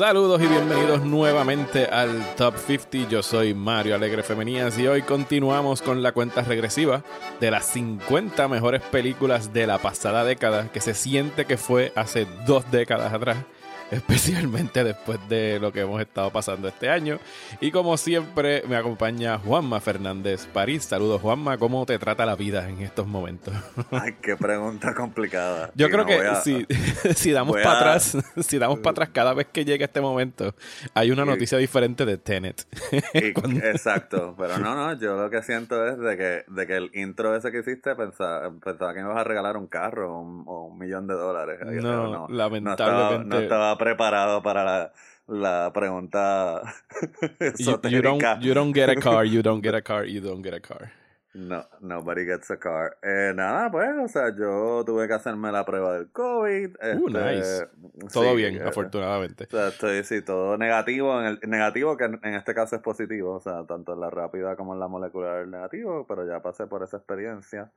Saludos y bienvenidos nuevamente al Top 50. Yo soy Mario Alegre Femenías y hoy continuamos con la cuenta regresiva de las 50 mejores películas de la pasada década que se siente que fue hace dos décadas atrás especialmente después de lo que hemos estado pasando este año. Y como siempre, me acompaña Juanma Fernández París. Saludos, Juanma. ¿Cómo te trata la vida en estos momentos? Ay, qué pregunta complicada. Yo creo que si, si, damos para atrás, si damos para atrás cada vez que llegue este momento, hay una noticia diferente de Tenet. Exacto, pero no, no, yo lo que siento es de que, de que el intro ese que hiciste pensaba, pensaba que me ibas a regalar un carro o un, millón de dólares. No, lamentablemente. no estaba preparado para la, la pregunta you, you, don't, you don't get a car, you don't get a car, you don't get a car. No, nobody gets a car. Eh, nada, pues, o sea, yo tuve que hacerme la prueba del COVID. Uh, este, nice. Todo bien, eh, afortunadamente. O sea, estoy, sí, todo negativo. En el, negativo, que en, este caso es positivo. O sea, tanto en la rápida como en la molecular negativo, pero ya pasé por esa experiencia.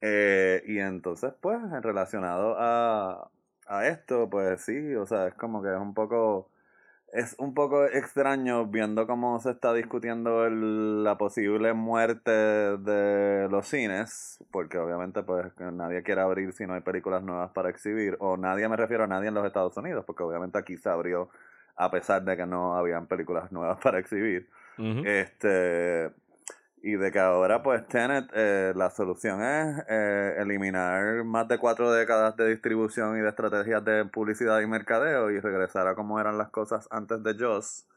Eh, y entonces, pues, relacionado a, a esto, pues sí, o sea, es como que es un poco es un poco extraño viendo cómo se está discutiendo la posible muerte de los cines, porque obviamente pues nadie quiere abrir si no hay películas nuevas para exhibir, o nadie me refiero a nadie en los Estados Unidos, porque obviamente aquí se abrió a pesar de que no habían películas nuevas para exhibir. Este y de que ahora pues Tenet, eh, la solución es eh, eliminar más de cuatro décadas de distribución y de estrategias de publicidad y mercadeo y regresar a como eran las cosas antes de Joss,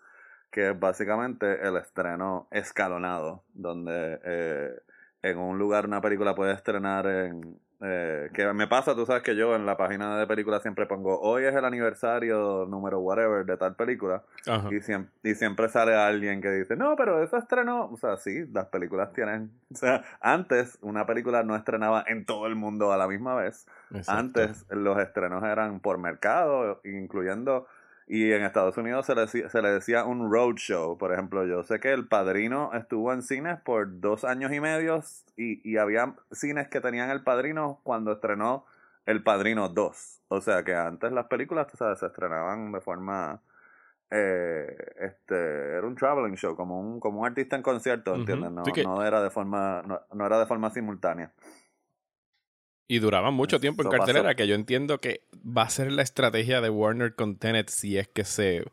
que es básicamente el estreno escalonado, donde eh, en un lugar una película puede estrenar en eh, que me pasa, tú sabes que yo en la página de película siempre pongo hoy es el aniversario número whatever de tal película y siempre, y siempre sale alguien que dice no pero eso estrenó o sea sí las películas tienen o sea antes una película no estrenaba en todo el mundo a la misma vez. Antes los estrenos eran por mercado incluyendo y en Estados Unidos se le, se le decía un roadshow. Por ejemplo, yo sé que El Padrino estuvo en cines por dos años y medio y, y había cines que tenían El Padrino cuando estrenó El Padrino 2. O sea que antes las películas se estrenaban de forma... Eh, este era un traveling show como un como un artista en concierto ¿entiendes? No, no era de forma no, no era de forma simultánea y duraban mucho tiempo en cartelera, que yo entiendo que va a ser la estrategia de Warner con Tenet si es que se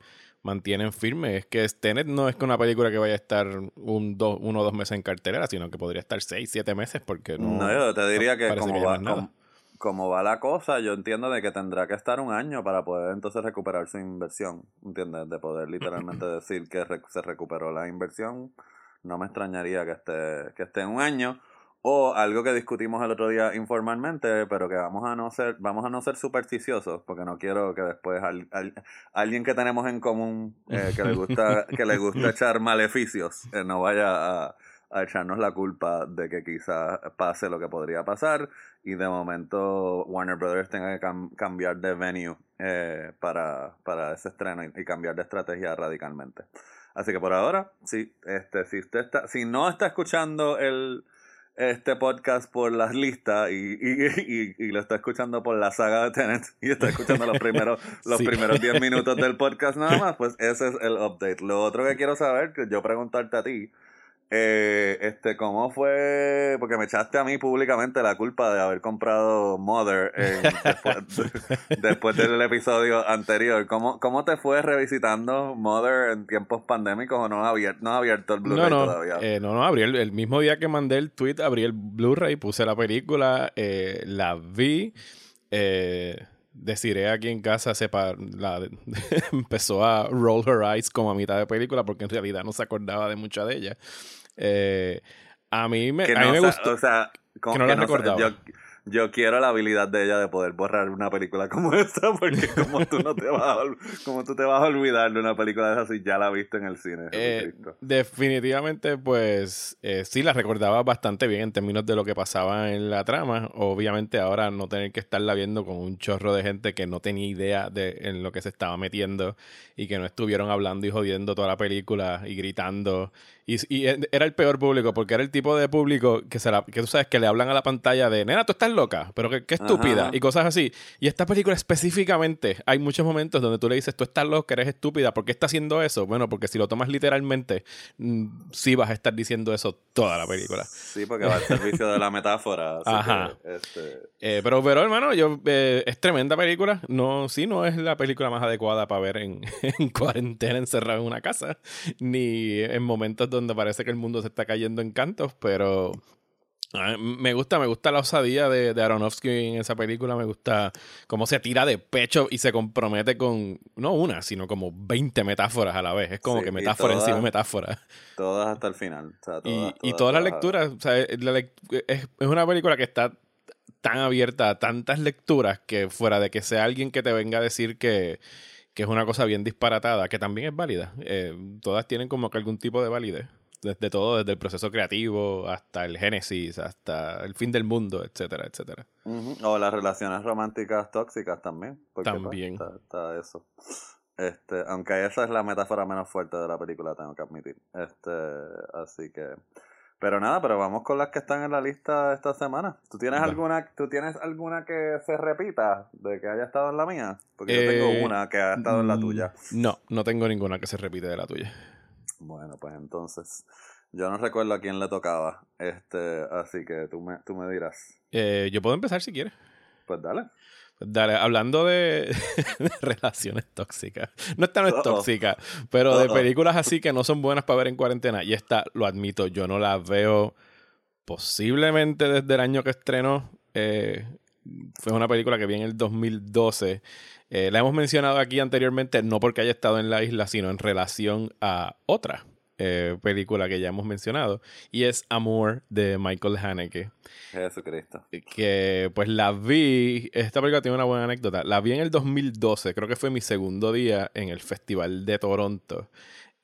mantienen firmes. Es que Tenet no es que una película que vaya a estar un dos, uno o dos meses en cartelera, sino que podría estar seis, siete meses porque no. No, yo te diría que como va, como, va la cosa, yo entiendo de que tendrá que estar un año para poder entonces recuperar su inversión. ¿Entiendes? De poder literalmente decir que se recuperó la inversión. No me extrañaría que esté, que esté un año. O algo que discutimos el otro día informalmente, pero que vamos a no ser, vamos a no ser supersticiosos, porque no quiero que después alguien que tenemos en común eh, que le gusta, que le gusta echar maleficios, eh, no vaya a, echarnos la culpa de que quizás pase lo que podría pasar y de momento Warner Brothers tenga que cambiar de venue eh, para, para ese estreno y, y, cambiar de estrategia radicalmente. Así que por ahora, sí, este, si usted está, si no está escuchando el este podcast por las listas y, y, y, lo está escuchando por la saga de Tenet y está escuchando los primeros los primeros 10 minutos del podcast nada más, pues ese es el update. Lo otro que quiero saber, que yo preguntarte a ti, eh, este, ¿cómo fue? Porque me echaste a mí públicamente la culpa de haber comprado Mother después, del episodio anterior. ¿Cómo, ¿Cómo te fue revisitando Mother en tiempos pandémicos o no has abierto, no abierto el Blu-ray no, todavía? Eh, no, no, abrí el, mismo día que mandé el tweet, abrí el Blu-ray, puse la película, eh, la vi. Eh, aquí en casa sepa la, empezó a roll her eyes como a mitad de película porque en realidad no se acordaba de mucha de ella. Eh, a mí me, a mí me gustó. O sea, que no la recordaba yo quiero la habilidad de ella de poder borrar una película como esta, porque como tú no te vas a, como tú te vas a olvidar de una película de esa si ya la viste en el cine. Eh, definitivamente, pues eh, sí la recordaba bastante bien en términos de lo que pasaba en la trama. Obviamente ahora no tener que estarla viendo con un chorro de gente que no tenía idea de en lo que se estaba metiendo y que no estuvieron hablando y jodiendo toda la película y gritando Y, era el peor público, porque era el tipo de público que, se que tú sabes que le hablan a la pantalla de, nena, tú estás loca, pero qué, estúpida, y cosas así. Y esta película específicamente, hay muchos momentos donde tú le dices, tú estás loca, eres estúpida, ¿por qué estás haciendo eso? Bueno, porque si lo tomas literalmente, mm, sí vas a estar diciendo eso toda la película. Sí, porque va al servicio de la metáfora. Ajá. este... Eh, pero, pero, hermano, yo, eh, es tremenda película. No, sí, no es la película más adecuada para ver en, en cuarentena encerrado en una casa, ni en momentos donde parece que el mundo se está cayendo en cantos, pero me gusta, me gusta la osadía de, de, Aronofsky en esa película, me gusta cómo se tira de pecho y se compromete con, no una, sino como 20 metáforas a la vez. Es como que metáfora encima de metáfora. Todas hasta el final. y, todas, las lecturas, es, una película que está tan abierta a tantas lecturas que fuera de que sea alguien que te venga a decir que, que es una cosa bien disparatada, que también es válida, eh, todas tienen como que algún tipo de validez desde todo, desde el proceso creativo hasta el génesis, hasta el fin del mundo, etcétera, etcétera. O las relaciones románticas tóxicas también. Pues, también. está, eso. Este, aunque esa es la metáfora menos fuerte de la película, tengo que admitir. Este, así que. Pero nada, pero vamos con las que están en la lista esta semana. ¿Tú tienes alguna, tú tienes alguna que se repita de que haya estado en la mía? Porque yo tengo eh, una que ha estado en la tuya. No, no tengo ninguna que se repite de la tuya. Bueno, pues entonces, yo no recuerdo a quién le tocaba, este, así que tú me, tú me dirás. Eh, yo puedo empezar si quieres. Pues dale. Dale, hablando de, relaciones tóxicas. No esta no es tóxica, pero de películas así que no son buenas para ver en cuarentena. Y esta, lo admito, yo no la veo posiblemente desde el año que estrenó. Eh, fue una película que vi en el 2012 eh, la hemos mencionado aquí anteriormente, no porque haya estado en la isla, sino en relación a otra eh, película que ya hemos mencionado, y es Amor de Michael Haneke. Jesucristo. Que pues la vi, esta película tiene una buena anécdota, la vi en el 2012, creo que fue mi segundo día en el Festival de Toronto.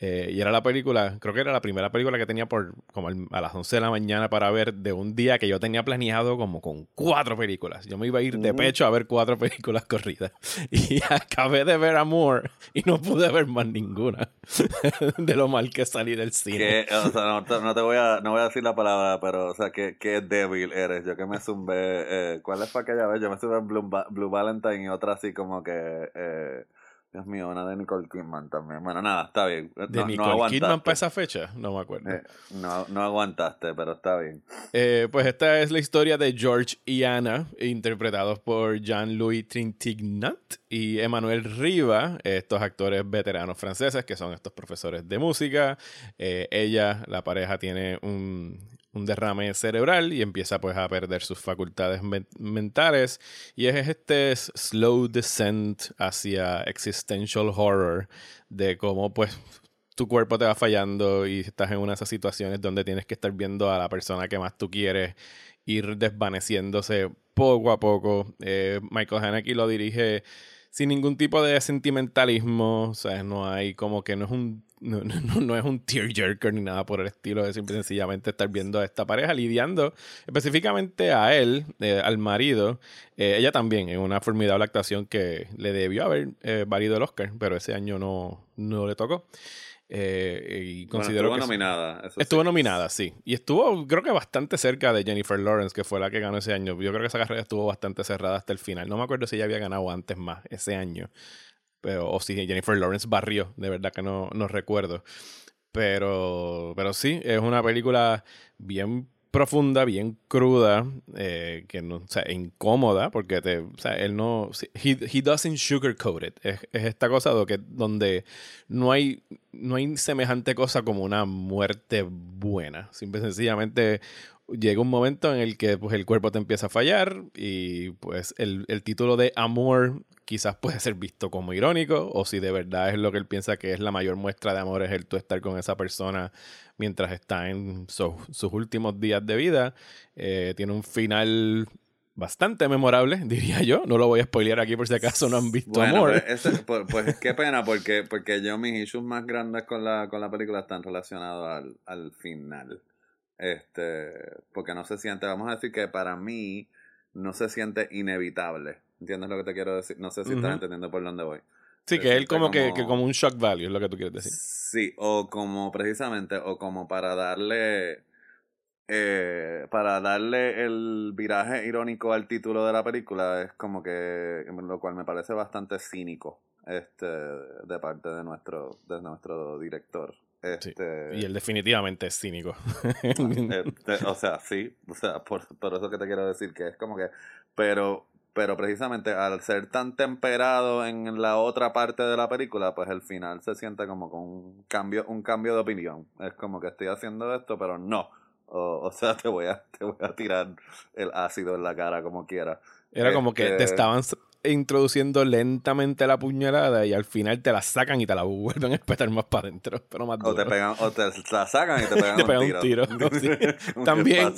Eh, y era la película, creo que era la primera película que tenía por como a las 11 de la mañana para ver de un día que yo tenía planeado como con cuatro películas. Yo me iba a ir de pecho a ver cuatro películas corridas. Y acabé de ver Amor y no pude ver más ninguna de lo mal que salí del cine. o sea, no, te voy a, no voy a decir la palabra, pero o sea, qué, qué débil eres. Yo que me zumbé, eh, ¿cuál es para aquella vez? Yo me zumbé Blue, Blue Valentine y otra así como que... Eh, Dios mío, una de Nicole Kidman también. Bueno, nada, está bien. ¿De Nicole Kidman para esa fecha? No me acuerdo. Eh, no, no aguantaste, pero está bien. Eh, pues esta es la historia de George y Anna, interpretados por Jean-Louis Trintignant y Emmanuel Riva, estos actores veteranos franceses que son estos profesores de música. Eh, ella, la pareja, tiene un un derrame cerebral y empieza pues a perder sus facultades mentales y es este slow descent hacia existential horror de cómo pues tu cuerpo te va fallando y estás en una de esas situaciones donde tienes que estar viendo a la persona que más tú quieres ir desvaneciéndose poco a poco. Eh, Michael Haneke lo dirige sin ningún tipo de sentimentalismo, o sea, no hay como que no es un no, no, no, es un tearjerker ni nada por el estilo, es simple, sencillamente estar viendo a esta pareja lidiando específicamente a él, eh, al marido. Eh, ella también, en una formidable actuación que le debió haber eh, valido el Oscar, pero ese año no, no le tocó. Y considero estuvo nominada. estuvo nominada, sí. Y estuvo, creo que bastante cerca de Jennifer Lawrence, que fue la que ganó ese año. Yo creo que esa carrera estuvo bastante cerrada hasta el final. No me acuerdo si ella había ganado antes más ese año. Pero, o si Jennifer Lawrence barrió, de verdad que no, no recuerdo. Pero, pero sí, es una película bien profunda, bien cruda, eh, que no, o sea, incómoda, porque te, o sea, él no, he, he doesn't sugarcoat it. Es, es esta cosa que, donde no hay, no hay semejante cosa como una muerte buena. Simple sencillamente llega un momento en el que pues, el cuerpo te empieza a fallar y pues el, el, título de amor quizás puede ser visto como irónico o si de verdad es lo que él piensa que es la mayor muestra de amor es el tú estar con esa persona mientras está en sus últimos días de vida. Eh, tiene un final bastante memorable, diría yo. No lo voy a spoilear aquí por si acaso no han visto amor. Pues, pues, qué pena, porque, porque yo mis issues más grandes con la, con la película están relacionados al, al final. Este, porque no se siente, vamos a decir que para mí no se siente inevitable. ¿Entiendes lo que te quiero decir? No sé si estás entendiendo por dónde voy. Sí, que él como, que, que como un shock value, es lo que tú quieres decir. Sí, o como precisamente, o como para darle eh, para darle el viraje irónico al título de la película es como que lo cual me parece bastante cínico este de parte de nuestro de nuestro director este, y él definitivamente es cínico este, o sea sí o sea por, por eso que te quiero decir que es como que pero pero precisamente al ser tan temperado en la otra parte de la película, pues el final se siente como con un cambio, un cambio de opinión. Es como que estoy haciendo esto, pero no. O, sea, te voy, a, te voy a tirar el ácido en la cara como quiera. Era como que te este estaban introduciendo lentamente la puñalada y al final te la sacan y te la vuelven a espetar más para adentro, pero más O te pegan, o te la sacan y te pegan, un, tiro. También.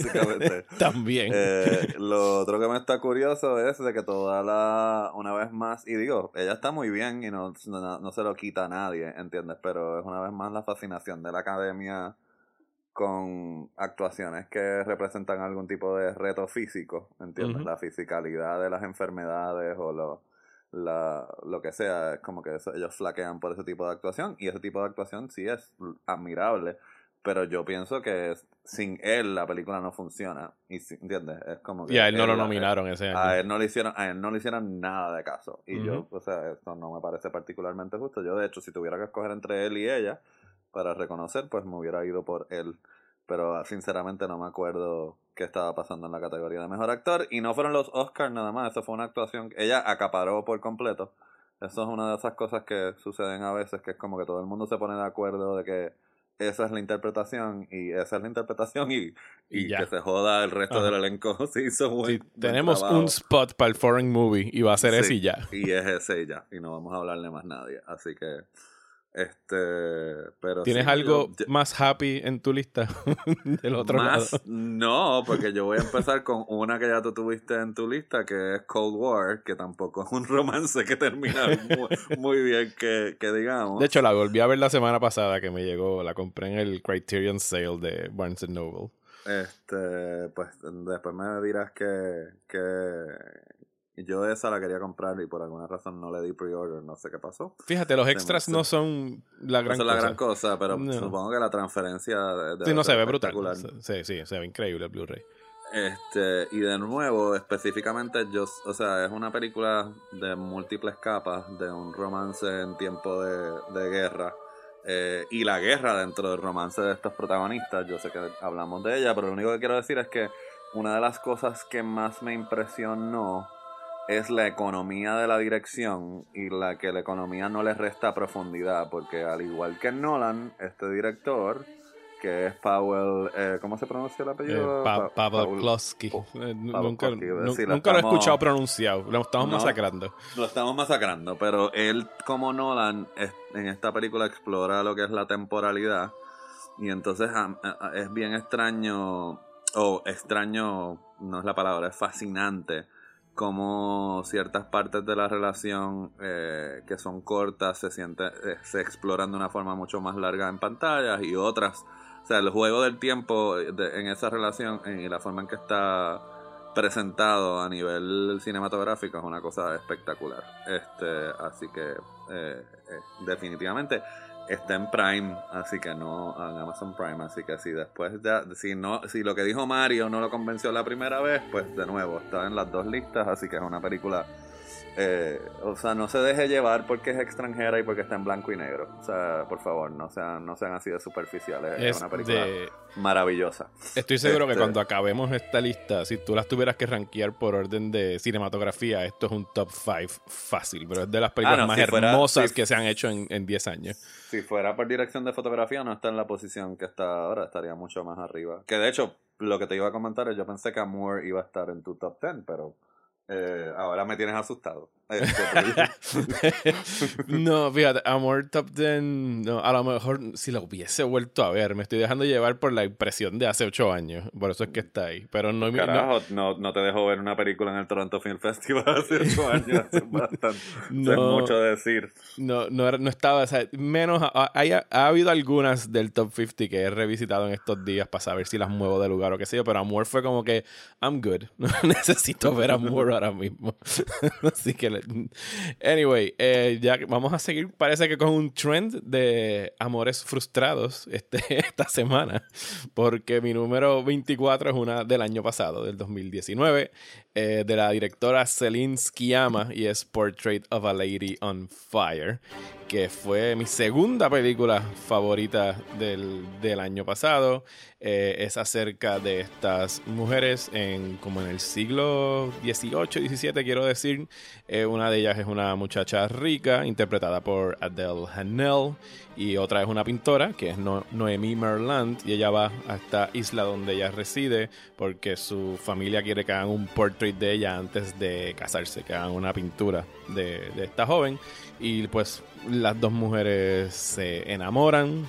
También. Eh, lo otro que me está curioso es de que toda la, una vez más, y digo, ella está muy bien y no, no, no se lo quita a nadie, ¿entiendes? Pero es una vez más la fascinación de la academia con actuaciones que representan algún tipo de reto físico, ¿entiendes? La fisicalidad de las enfermedades o lo, la, lo que sea, es como que ellos flaquean por ese tipo de actuación y ese tipo de actuación sí es admirable, pero yo pienso que sin él la película no funciona, y ¿entiendes? Es como que... Y a él no lo nominaron ese año. A él no le hicieron, a él no le hicieron nada de caso, y yo, o sea, esto no me parece particularmente justo, yo de hecho si tuviera que escoger entre él y ella, para reconocer, pues me hubiera ido por él. Pero ah, sinceramente no me acuerdo qué estaba pasando en la categoría de mejor actor. Y no fueron los Oscars nada más, eso fue una actuación. Ella acaparó por completo. Eso es una de esas cosas que suceden a veces, que es como que todo el mundo se pone de acuerdo de que esa es la interpretación y esa es la interpretación y, y, que se joda el resto del elenco. sí, hizo muy, tenemos un spot para el foreign movie y va a ser ese y ya. Y es ese y ya. Y no vamos a hablarle más nadie. Así que este, pero ¿Tienes algo más happy en tu lista del otro más, lado? No, porque yo voy a empezar con una que ya tú tuviste en tu lista, que es Cold War, que tampoco es un romance que termina muy, bien, que, que, digamos. De hecho, la volví a ver la semana pasada que me llegó, la compré en el Criterion Sale de Barnes Noble. Este, pues después me dirás que, que, yo esa la quería comprar y por alguna razón no le di pre-order, no sé qué pasó. Fíjate, los extras no son la gran no son la gran cosa, pero supongo que la transferencia... De sí, no se ve brutal. Sí, sí, se ve increíble el Blu-ray. Este, y de nuevo, específicamente, yo, o sea, es una película de múltiples capas, de un romance en tiempo de, guerra. Eh, y la guerra dentro del romance de estos protagonistas, yo sé que hablamos de ella, pero lo único que quiero decir es que una de las cosas que más me impresionó es la economía de la dirección y la que la economía no le resta profundidad, porque al igual que Nolan, este director, que es Powell, eh, ¿cómo se pronuncia el apellido? Eh, Pavel Klosky. Eh, nunca, lo, he escuchado pronunciado, lo estamos masacrando. Lo estamos masacrando, pero él como Nolan en esta película explora lo que es la temporalidad y entonces es bien extraño, o extraño no es la palabra, es fascinante como ciertas partes de la relación eh, que son cortas se siente, eh, se exploran de una forma mucho más larga en pantallas y otras, o sea, el juego del tiempo en esa relación y la forma en que está presentado a nivel cinematográfico es una cosa espectacular. Este, así que eh, definitivamente está en Prime, así que no en Amazon Prime, así que si después ya si no si lo que dijo Mario no lo convenció la primera vez, pues de nuevo está en las dos listas, así que es una película eh, o sea, no se deje llevar porque es extranjera y porque está en blanco y negro. O sea, por favor, no sean, no sean así de superficiales. Es, una película maravillosa. Estoy seguro que este cuando acabemos esta lista, si tú las tuvieras que rankear por orden de cinematografía, esto es un top 5 fácil, pero es de las películas ah, más hermosas que se han hecho en 10 años. Si fuera por dirección de fotografía, no está en la posición que está ahora, estaría mucho más arriba. Que de hecho, lo que te iba a comentar es, yo pensé que Amor iba a estar en tu top 10, pero eh, ahora me tienes asustado. Este, no, fíjate, Amor Top 10, no, a lo mejor si lo hubiese vuelto a ver, me estoy dejando llevar por la impresión de hace ocho años, por eso es que está ahí. Pero no, Carajo, no, no, te dejo ver una película en el Toronto Film Festival hace ocho años, bastante. No, es mucho decir. No, no, no estaba, o sea, menos, ha, ha, habido algunas del Top 50 que he revisitado en estos días para saber si las muevo de lugar o qué sé yo, pero Amor fue como que, I'm good, no necesito ver Amor ahora mismo. Así que, anyway, eh, ya vamos a seguir, parece que con un trend de amores frustrados este, esta semana, porque mi número 24 es una del año pasado, del 2019, eh, de la directora Celine Sciamma y es Portrait of a Lady on Fire que fue mi segunda película favorita del, del año pasado. Eh, es acerca de estas mujeres en como en el siglo XVIII, XVII, quiero decir. Eh, una de ellas es una muchacha rica, interpretada por Adele Hanel, y otra es una pintora, que es Noemí Merland, y ella va a esta isla donde ella reside porque su familia quiere que hagan un portrait de ella antes de casarse, que hagan una pintura de, de esta joven. Y pues las dos mujeres se enamoran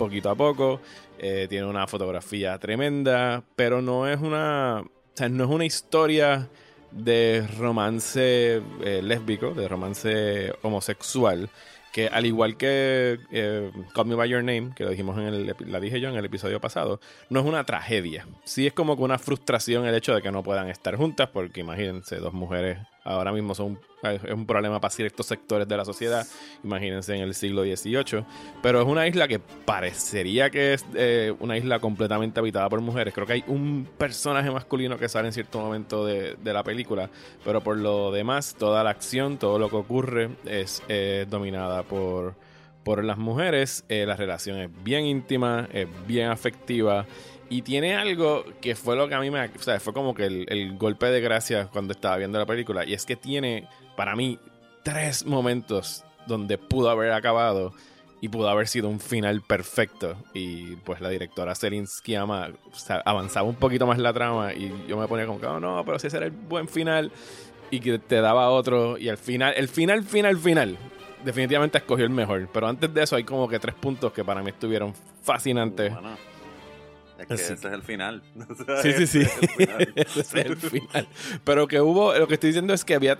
poquito a poco. Eh, tiene una fotografía tremenda, pero no es una, no es una historia de romance eh, lésbico, de romance homosexual, que al igual que eh, Call Me By Your Name, que lo dijimos en el, la dije yo en el episodio pasado, no es una tragedia. Sí es como que una frustración el hecho de que no puedan estar juntas, porque imagínense, dos mujeres ahora mismo son es un problema para ciertos sectores de la sociedad, imagínense en el siglo XVIII, pero es una isla que parecería que es eh, una isla completamente habitada por mujeres. Creo que hay un personaje masculino que sale en cierto momento de, la película, pero por lo demás, toda la acción, todo lo que ocurre es dominada por, por las mujeres. Eh, la relación es bien íntima, es bien afectiva y tiene algo que fue lo que a mí me. O sea, fue como que el, golpe de gracia cuando estaba viendo la película. Y es que tiene, para mí, tres momentos donde pudo haber acabado y pudo haber sido un final perfecto. Y pues la directora Serinsky ama, avanzaba un poquito más la trama y yo me ponía como que, oh, no, pero si ese era el buen final y que te daba otro. Y al final, el final, final, final, definitivamente escogió el mejor. Pero antes de eso hay como que tres puntos que para mí estuvieron fascinantes. Es que ese es el final. sí, sí, sí. ese es el final. Pero que hubo, lo que estoy diciendo es que había,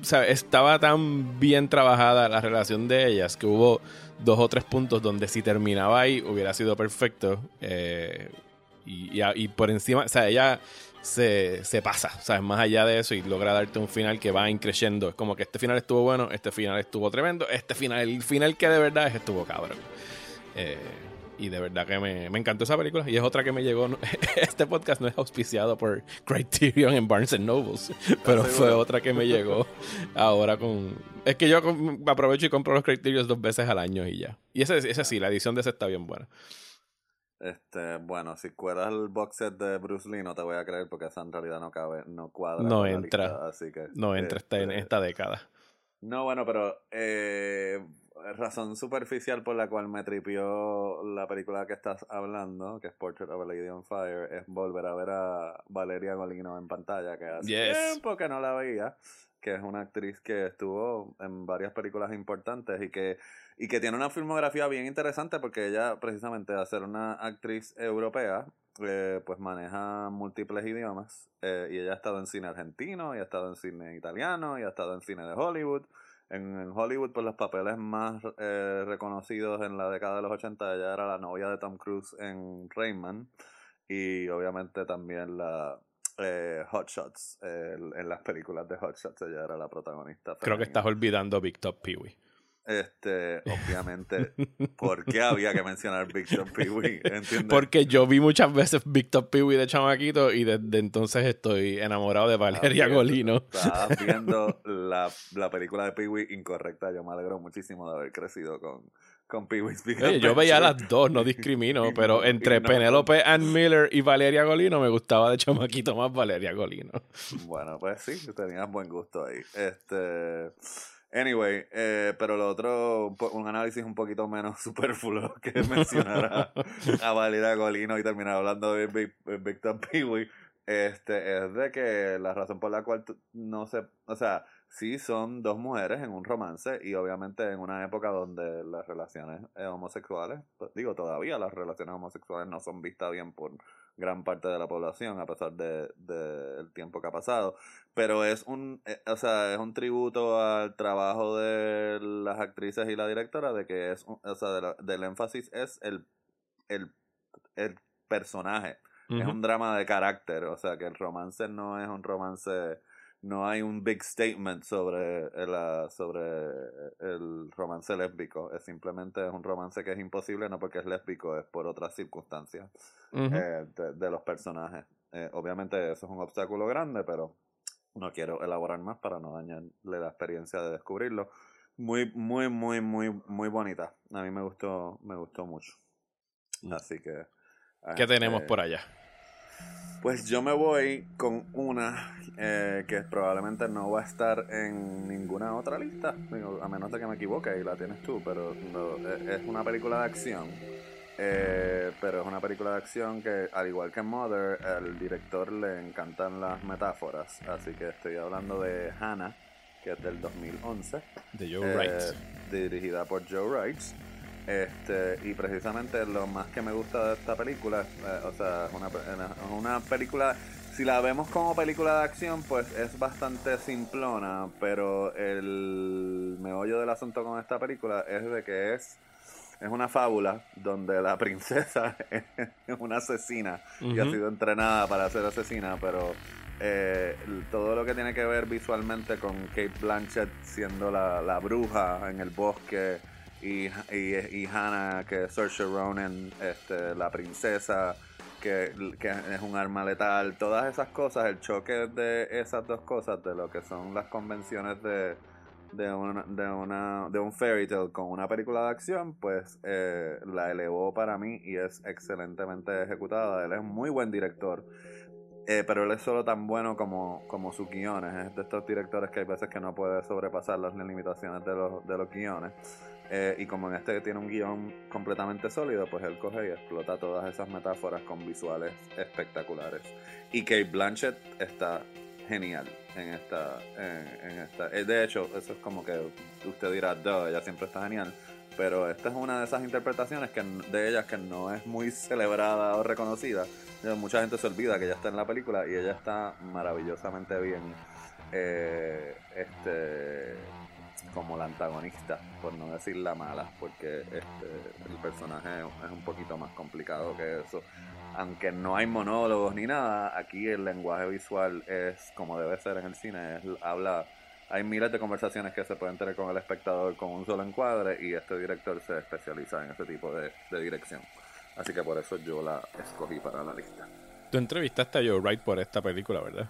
o sea, estaba tan bien trabajada la relación de ellas que hubo dos o tres puntos donde si terminaba ahí hubiera sido perfecto. Eh, y, y, por encima, o sea, ella se, se pasa, o sea, más allá de eso y logra darte un final que va increciendo. Es como que este final estuvo bueno, este final estuvo tremendo, este final, el final que de verdad es estuvo cabrón. Eh, y de verdad que me, me, encantó esa película. Y es otra que me llegó. Este podcast no es auspiciado por Criterion en Barnes Nobles, pero fue otra que me llegó ahora con. Es que yo aprovecho y compro los Criterion dos veces al año y ya. Y ese, ese sí, la edición de ese está bien buena. Este, bueno, si cueras el box set de Bruce Lee, no te voy a creer porque esa en realidad no cabe, no cuadra. No entra. así que, no entra en este, esta década. No, bueno, pero eh, razón superficial por la cual me tripió la película que estás hablando, que es Portrait of a Lady on Fire, es volver a ver a Valeria Golino en pantalla, que hace tiempo que no la veía, que es una actriz que estuvo en varias películas importantes y que, y que tiene una filmografía bien interesante porque ella, precisamente, de ser una actriz europea, eh, pues maneja múltiples idiomas eh, y ella ha estado en cine argentino, y ha estado en cine italiano, y ha estado en cine de Hollywood. En, Hollywood, pues los papeles más eh, reconocidos en la década de los 80, ella era la novia de Tom Cruise en Rayman. Y obviamente también la eh, Hot Shots, en las películas de Hot Shots, ella era la protagonista. Creo que estás olvidando Big Top Pee-Wee. Este, obviamente, ¿por qué había que mencionar Big Top Pee-Wee? Porque yo vi muchas veces Big Top Pee-Wee de chamaquito y desde entonces estoy enamorado de Valeria Golino. Estás viendo la, la película de Pee-Wee incorrecta. Yo me alegro muchísimo de haber crecido con, con Pee-Wee's Yo veía las dos, no discrimino, pero entre Penélope Ann Miller y Valeria Golino me gustaba de chamaquito más Valeria Golino. Bueno, pues sí, tenías buen gusto ahí. Este... Anyway, eh, pero lo otro, un análisis un poquito menos superfluo que mencionar a, Valeria Golino y terminar hablando de Victor Peewee, este, es de que la razón por la cual no se, o sea, sí son dos mujeres en un romance y obviamente en una época donde las relaciones eh, homosexuales, pues, digo, todavía las relaciones homosexuales no son vistas bien por gran parte de la población a pesar del de, tiempo que ha pasado. Pero es un eh, o sea es un tributo al trabajo de las actrices y la directora de que es o sea del énfasis es el el, el personaje. Es un drama de carácter o sea que el romance no es un romance no hay un big statement sobre el, sobre el romance lésbico. Es simplemente es un romance que es imposible, no porque es lésbico, es por otras circunstancias eh, de, los personajes. Eh, obviamente eso es un obstáculo grande, pero no quiero elaborar más para no dañarle la experiencia de descubrirlo. Muy, muy, muy, muy, muy bonita. A mí me gustó, me gustó mucho. Mm. Así que. ¿Qué tenemos este, por allá? Pues yo me voy con una eh, que probablemente no va a estar en ninguna otra lista, a menos de que me equivoque y la tienes tú, pero e, es una película de acción. Eh, pero es una película de acción que, al igual que Mother, al director le encantan las metáforas. Así que estoy hablando de Hannah, que es del 2011. De Joe Wright. Eh, dirigida por Joe Wright. Este, y precisamente lo más que me gusta de esta película, eh, o sea, es una, una película, si la vemos como película de acción, pues es bastante simplona, pero el meollo del asunto con esta película es de que es, es una fábula donde la princesa es una asesina y ha sido entrenada para ser asesina, pero eh, todo lo que tiene que ver visualmente con Kate Blanchett siendo la, la bruja en el bosque, y, y, Hannah, que es Saoirse Ronan, este, la princesa, que, es un arma letal, todas esas cosas, el choque de esas dos cosas, de lo que son las convenciones de, de, una, de, una, de un fairy tale con una película de acción, pues eh, la elevó para mí y es excelentemente ejecutada. Él es muy buen director. Eh, pero él es solo tan bueno como, como sus guiones. Es de estos directores que hay veces que no puede sobrepasar las limitaciones de los, de los guiones. Eh, y como en este tiene un guion completamente sólido, pues él coge y explota todas esas metáforas con visuales espectaculares. Y Kate Blanchett está genial en esta. En, esta. Eh, de hecho, eso es como que usted dirá, Duh, ella siempre está genial. Pero esta es una de esas interpretaciones que, de ellas que no es muy celebrada o reconocida. Mucha gente se olvida que ella está en la película y ella está maravillosamente bien. Eh, este como la antagonista, por no decir la mala, porque este, el personaje es un poquito más complicado que eso. Aunque no hay monólogos ni nada, aquí el lenguaje visual es como debe ser en el cine, es, habla, hay miles de conversaciones que se pueden tener con el espectador con un solo encuadre y este director se especializa en ese tipo de, de dirección. Así que por eso yo la escogí para la lista. Tú entrevistaste a Joe Wright por esta película, ¿verdad?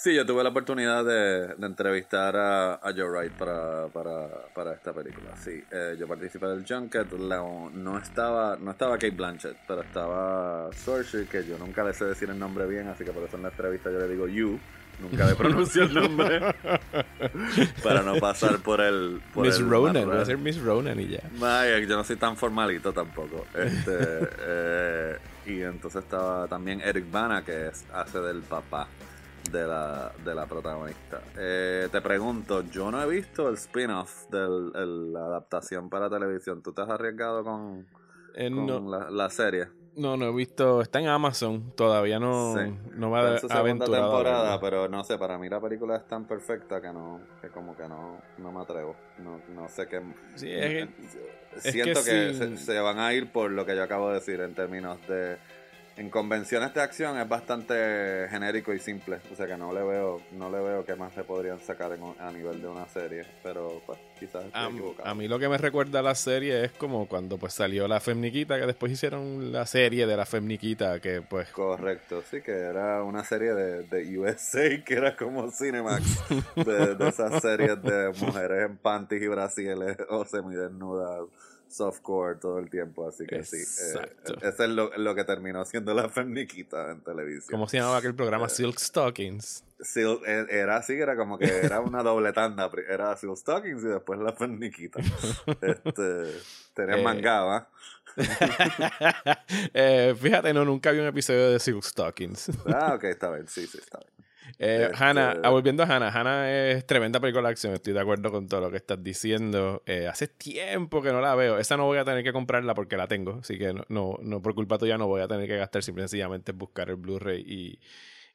Sí, yo tuve la oportunidad de, entrevistar a, Joe Wright para, para, para esta película. Sí, eh, yo participé del Junket. no estaba no estaba Kate Blanchett, pero estaba Saoirse, que yo nunca le sé decir el nombre bien, así que por eso en la entrevista yo le digo You. Nunca le pronuncio el nombre para no pasar por el. Por Miss Ronan, voy a ser Miss Ronan y ya. Vaya, yo no soy tan formalito tampoco. Este, eh, y entonces estaba también Eric Bana, que es, hace del papá de la, de la protagonista. Eh, te pregunto, yo no he visto el spin-off de la adaptación para televisión. ¿Tú te has arriesgado con, eh, la, serie? No, no he visto. Está en Amazon. Todavía no, no va a segunda temporada, pero no sé. Para mí la película es tan perfecta que no, que como que no, no me atrevo. No, no sé qué. siento que, se, van a ir por lo que yo acabo de decir en términos de en convenciones de acción es bastante genérico y simple, o sea que no le veo no le veo qué más se podrían sacar a nivel de una serie, pero pues quizás estoy a, equivocado. A mí lo que me recuerda a la serie es como cuando pues salió la Femniquita, que después hicieron la serie de la Femniquita, que pues... Correcto, sí, que era una serie de, de USA, que era como Cinemax, de, esas series de mujeres en panties y brasiles o semidesnudas softcore todo el tiempo, así que sí. Eh, eso es lo, que terminó siendo la femniquita en televisión. ¿Cómo se llamaba aquel programa? Eh, Silk Stockings. Eh, era así, era como que era una doble tanda. Era Silk Stockings y después la femniquita. este, tenía mangaba. fíjate, no, nunca vi un episodio de Silk Stockings. ah, ok, está bien, sí, sí, está bien. Eh, Hannah, este, ah, volviendo a Hannah, Hannah es tremenda película de acción, estoy de acuerdo con todo lo que estás diciendo. Eh, hace tiempo que no la veo, esa no voy a tener que comprarla porque la tengo, así que no, no, por culpa tuya no voy a tener que gastar, simple sencillamente buscar el Blu-ray y,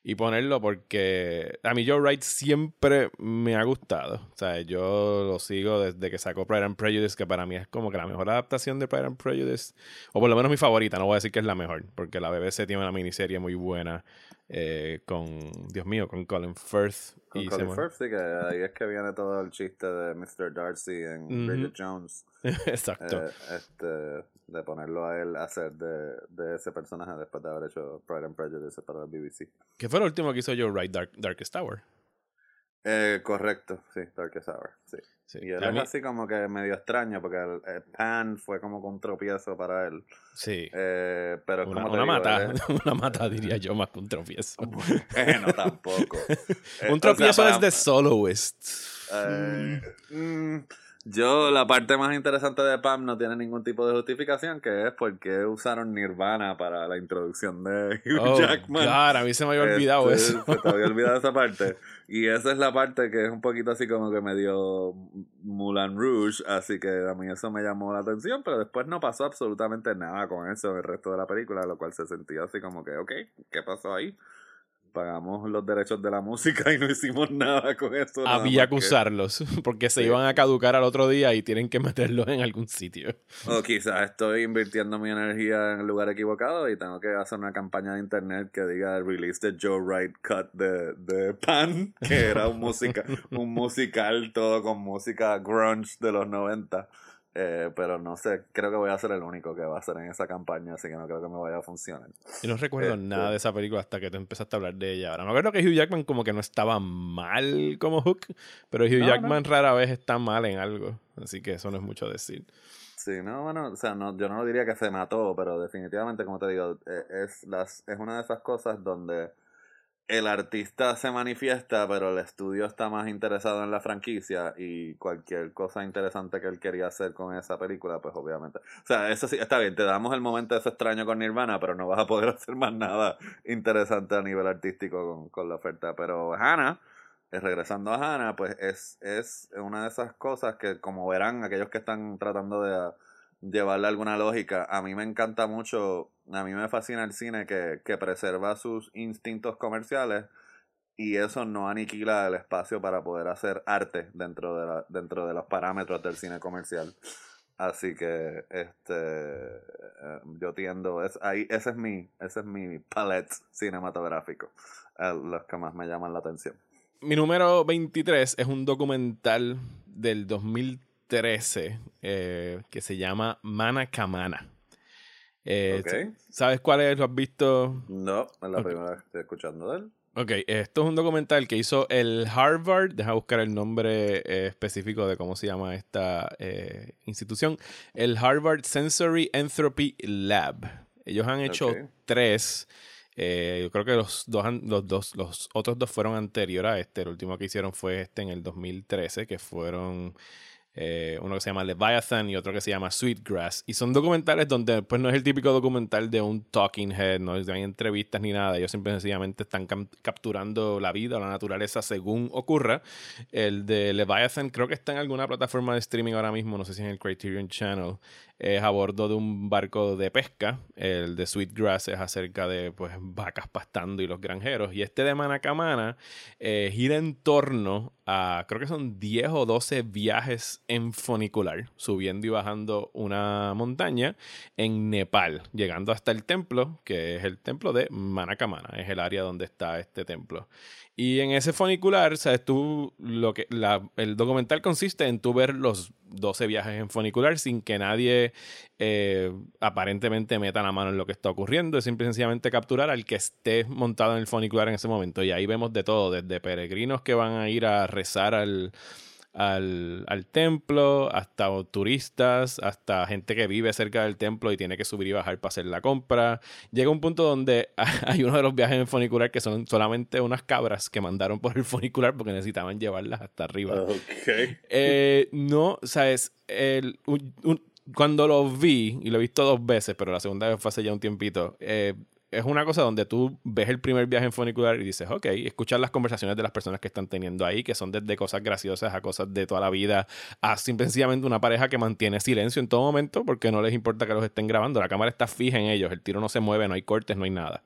y ponerlo porque a mí Joe Wright siempre me ha gustado. O sea, yo lo sigo desde que sacó Pride and Prejudice, que para mí es como que la mejor adaptación de Pride and Prejudice, o por lo menos mi favorita, no voy a decir que es la mejor, porque la BBC tiene una miniserie muy buena eh, con, Dios mío, con Colin Firth Con Colin Firth, sí, que ahí es que viene todo el chiste de Mr. Darcy en Bridget Jones. Exacto. Eh, este, de ponerlo a él a hacer de, de, ese personaje después de haber hecho Pride and Prejudice para el BBC. ¿Qué fue lo último que hizo Joe Wright, Dark, Darkest Tower? Eh, correcto, sí, Darkest Hour, sí. Y él es así como que medio extraño porque el, Pan fue como con un tropiezo para él. Sí. Eh, pero una, una mata, una mata diría yo más que un tropiezo. Bueno, tampoco. un tropiezo es de soloist. Eh, mm, yo, la parte más interesante de Pam no tiene ningún tipo de justificación, que es porque usaron Nirvana para la introducción de Hugh oh, Jackman. Claro, a mí se me había olvidado este, eso. Se te había olvidado esa parte. Y esa es la parte que es un poquito así como que me dio Moulin Rouge, así que a mí eso me llamó la atención, pero después no pasó absolutamente nada con eso en el resto de la película, lo cual se sentía así como que, ok, ¿qué pasó ahí? Pagamos los derechos de la música y no hicimos nada con eso. Había que usarlos porque se iban a caducar al otro día y tienen que meterlos en algún sitio. O quizás estoy invirtiendo mi energía en el lugar equivocado y tengo que hacer una campaña de internet que diga release the Joe Wright cut de, de Pan, que era un, música, un musical todo con música grunge de los 90. Eh, pero no sé, creo que voy a ser el único que va a ser en esa campaña, así que no creo que me vaya a funcionar. Yo no recuerdo este nada de esa película hasta que te empezaste a hablar de ella. Ahora, me acuerdo que Hugh Jackman como que no estaba mal como Hook, pero Hugh Jackman rara vez está mal en algo, así que eso no es mucho decir. Sí, no, bueno, o sea, no, yo no diría que se mató, pero definitivamente, como te digo, eh, es, las, es una de esas cosas donde el artista se manifiesta, pero el estudio está más interesado en la franquicia y cualquier cosa interesante que él quería hacer con esa película, pues obviamente. O sea, eso sí, está bien, te damos el momento de ese extraño con Nirvana, pero no vas a poder hacer más nada interesante a nivel artístico con, la oferta. Pero Hannah, eh, regresando a Hannah, pues es, es una de esas cosas que, como verán, aquellos que están tratando de llevarle alguna lógica. A mí me encanta mucho, a mí me fascina el cine que, que preserva sus instintos comerciales y eso no aniquila el espacio para poder hacer arte dentro de, la, dentro de los parámetros del cine comercial. Así que este eh, yo tiendo, es, ahí, ese es mi, ese es mi palette cinematográfico, los que más me llaman la atención. Mi número 23 es un documental del 2013 13 eh, que se llama Mana Kamana. Eh, ¿Sabes cuál es? ¿Lo has visto? No, es la primera vez que estoy escuchando de él. Ok, esto es un documental que hizo el Harvard, deja buscar el nombre eh, específico de cómo se llama esta institución, el Harvard Sensory Entropy Lab. Ellos han hecho tres, yo creo que los dos, los dos, los otros dos fueron anteriores a este, el último que hicieron fue este en el 2013, que fueron eh, uno que se llama Leviathan y otro que se llama Sweetgrass. Y son documentales donde pues no es el típico documental de un talking head, no hay entrevistas ni nada. Ellos simplemente sencillamente están capturando la vida o la naturaleza según ocurra. El de Leviathan creo que está en alguna plataforma de streaming ahora mismo, no sé si en el Criterion Channel es a bordo de un barco de pesca. El de Sweetgrass es acerca de pues, vacas pastando y los granjeros. Y este de Manacamana eh, gira en torno a, creo que son 10 o 12 viajes en funicular, subiendo y bajando una montaña en Nepal, llegando hasta el templo, que es el templo de Manacamana, es el área donde está este templo. Y en ese funicular, ¿sabes? Tú, lo que, el documental consiste en tú ver los 12 viajes en funicular sin que nadie eh, aparentemente meta la mano en lo que está ocurriendo. Es simple sencillamente capturar al que esté montado en el funicular en ese momento. Y ahí vemos de todo, desde peregrinos que van a ir a rezar al al, al, templo, hasta turistas, hasta gente que vive cerca del templo y tiene que subir y bajar para hacer la compra. Llega un punto donde hay uno de los viajes en funicular que son solamente unas cabras que mandaron por el funicular porque necesitaban llevarlas hasta arriba. Eh, no, sabes, el, cuando lo vi, y lo he visto dos veces, pero la segunda vez fue hace ya un tiempito, eh, es una cosa donde tú ves el primer viaje en funicular y dices, ok, escuchar las conversaciones de las personas que están teniendo ahí, que son desde cosas graciosas a cosas de toda la vida, a simplemente una pareja que mantiene silencio en todo momento porque no les importa que los estén grabando, la cámara está fija en ellos, el tiro no se mueve, no hay cortes, no hay nada.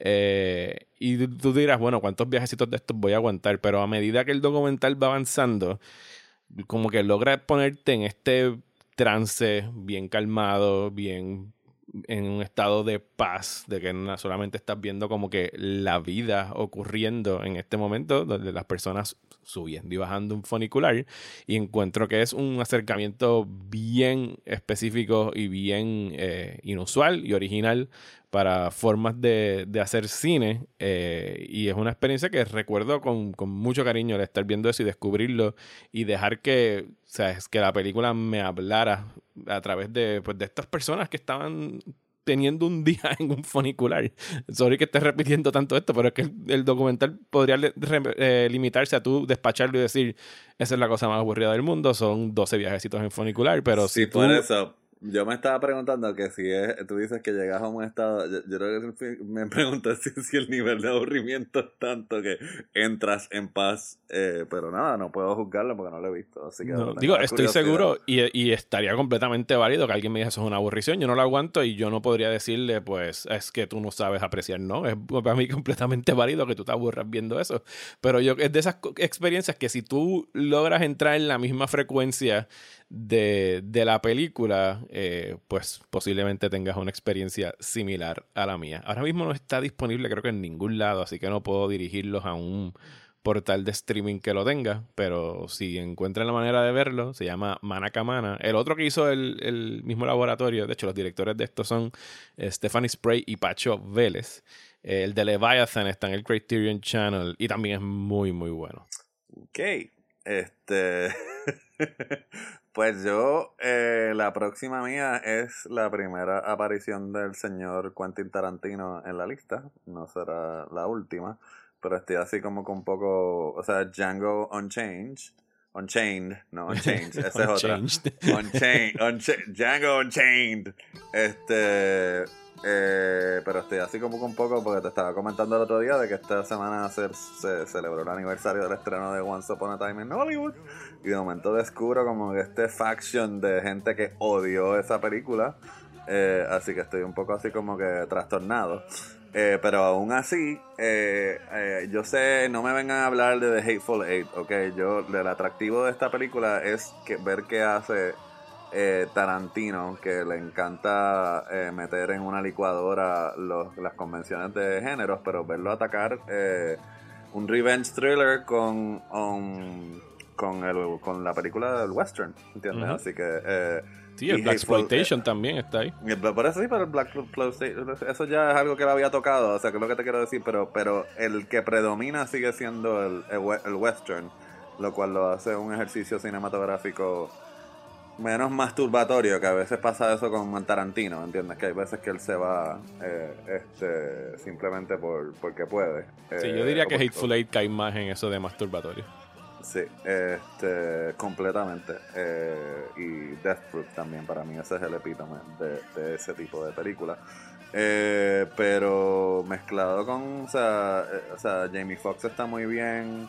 Eh, y tú dirás, bueno, ¿cuántos viajecitos de estos voy a aguantar? Pero a medida que el documental va avanzando, como que logra ponerte en este trance bien calmado, bien en un estado de paz, de que solamente estás viendo como que la vida ocurriendo en este momento, donde las personas subiendo y bajando un funicular, y encuentro que es un acercamiento bien específico y bien eh, inusual y original para formas de, hacer cine eh, y es una experiencia que recuerdo con, mucho cariño el estar viendo eso y descubrirlo y dejar que, o que la película me hablara a través de, pues, de estas personas que estaban teniendo un día en un funicular. Sorry que esté repitiendo tanto esto, pero es que el, documental podría eh, limitarse a tú despacharlo y decir, esa es la cosa más aburrida del mundo, son 12 viajecitos en funicular, pero si por eso yo me estaba preguntando que si es, tú dices que llegas a un estado, yo, creo que me pregunto si, si, el nivel de aburrimiento es tanto que entras en paz, eh, pero nada, no puedo juzgarlo porque no lo he visto. Así que digo, estoy seguro y, y, estaría completamente válido que alguien me diga eso es una aburrición, yo no lo aguanto y yo no podría decirle, pues es que tú no sabes apreciar, ¿no? Es para mí completamente válido que tú te aburras viendo eso, pero yo es de esas experiencias que si tú logras entrar en la misma frecuencia de, de la película, eh, pues posiblemente tengas una experiencia similar a la mía. Ahora mismo no está disponible creo que en ningún lado, así que no puedo dirigirlos a un portal de streaming que lo tenga, pero si encuentran la manera de verlo, se llama Manakamana. El otro que hizo el, el, mismo laboratorio, de hecho los directores de esto son eh, Stephanie Spray y Pacho Vélez. el de Leviathan está en el Criterion Channel y también es muy, muy bueno. Ok, este... Pues yo, eh, la próxima mía es la primera aparición del señor Quentin Tarantino en la lista. No será la última, pero estoy así como con un poco, o sea, Django Unchained. Unchained, no Unchained, esa es otra. Unchained, Django Unchained. Este, eh, pero estoy así como un poco porque te estaba comentando el otro día de que esta semana se, celebró el aniversario del estreno de Once Upon a Time in Hollywood. Y de momento descubro como que este faction de gente que odió esa película. Eh, así que estoy un poco así como que trastornado. Eh, pero aún así yo sé no me vengan a hablar de The Hateful Eight ok yo el atractivo de esta película es que ver qué hace eh, Tarantino, que le encanta eh, meter en una licuadora las convenciones de géneros, pero verlo atacar eh, un revenge thriller con, con, el, con la película del western, ¿entiendes? Así que... Sí, el Black Exploitation también está ahí. Por eso sí, pero el Black Exploitation, eso ya es algo que lo había tocado, o sea, que es lo que te quiero decir, pero, pero el que predomina sigue siendo el, el western, lo cual lo hace un ejercicio cinematográfico menos masturbatorio, que a veces pasa eso con Tarantino, ¿entiendes? Que hay veces que él se va eh, este, simplemente por porque puede. Sí, yo diría que eh, Hateful Eight cae más en eso de masturbatorio. Sí, este, completamente. Eh, y Death Proof también, para mí ese es el epítome de, ese tipo de película. pero mezclado con, o sea, o sea, Jamie Foxx está muy bien.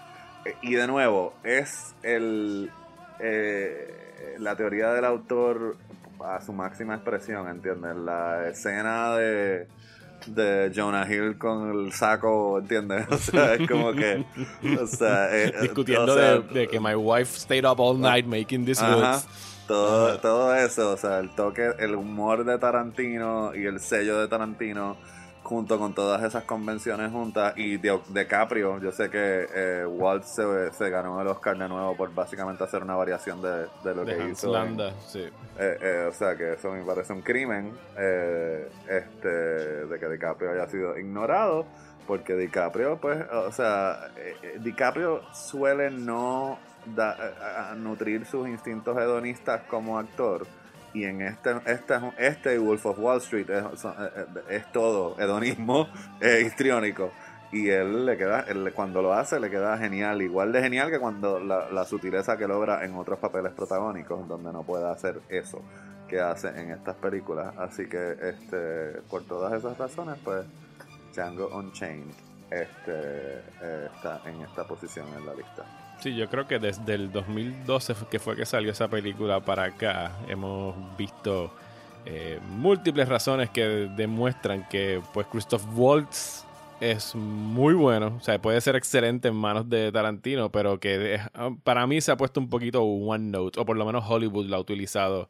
y de nuevo, es el... Eh, la teoría del autor a su máxima expresión, ¿entiendes? La escena de, de Jonah Hill con el saco, ¿entiendes? O sea, es como que. O sea, eh, Discutiendo de, que my wife stayed up all night making this ajá, Todo, todo eso, o sea, el toque, el humor de Tarantino y el sello de Tarantino junto con todas esas convenciones juntas y de, DiCaprio, yo sé que eh, Walt se, ganó el Oscar de nuevo por básicamente hacer una variación de, lo que hizo. sí. Eh, eh, o sea que eso me parece un crimen este de que DiCaprio haya sido ignorado porque DiCaprio pues o sea DiCaprio suele no nutrir sus instintos hedonistas como actor y en este, este, este Wolf of Wall Street es, eh, eh, todo hedonismo eh, histriónico. Y él le queda, él, cuando lo hace, le queda genial, igual de genial que cuando la, sutileza que logra en otros papeles protagónicos, donde no puede hacer eso que hace en estas películas. Así que, este, por todas esas razones, pues, Django Unchained este, está en esta posición en la lista. Sí, yo creo que desde el 2012 que fue que salió esa película para acá, hemos visto eh, múltiples razones que demuestran que pues Christoph Waltz es muy bueno, o sea, puede ser excelente en manos de Tarantino, pero que para mí se ha puesto un poquito one note, o por lo menos Hollywood lo ha utilizado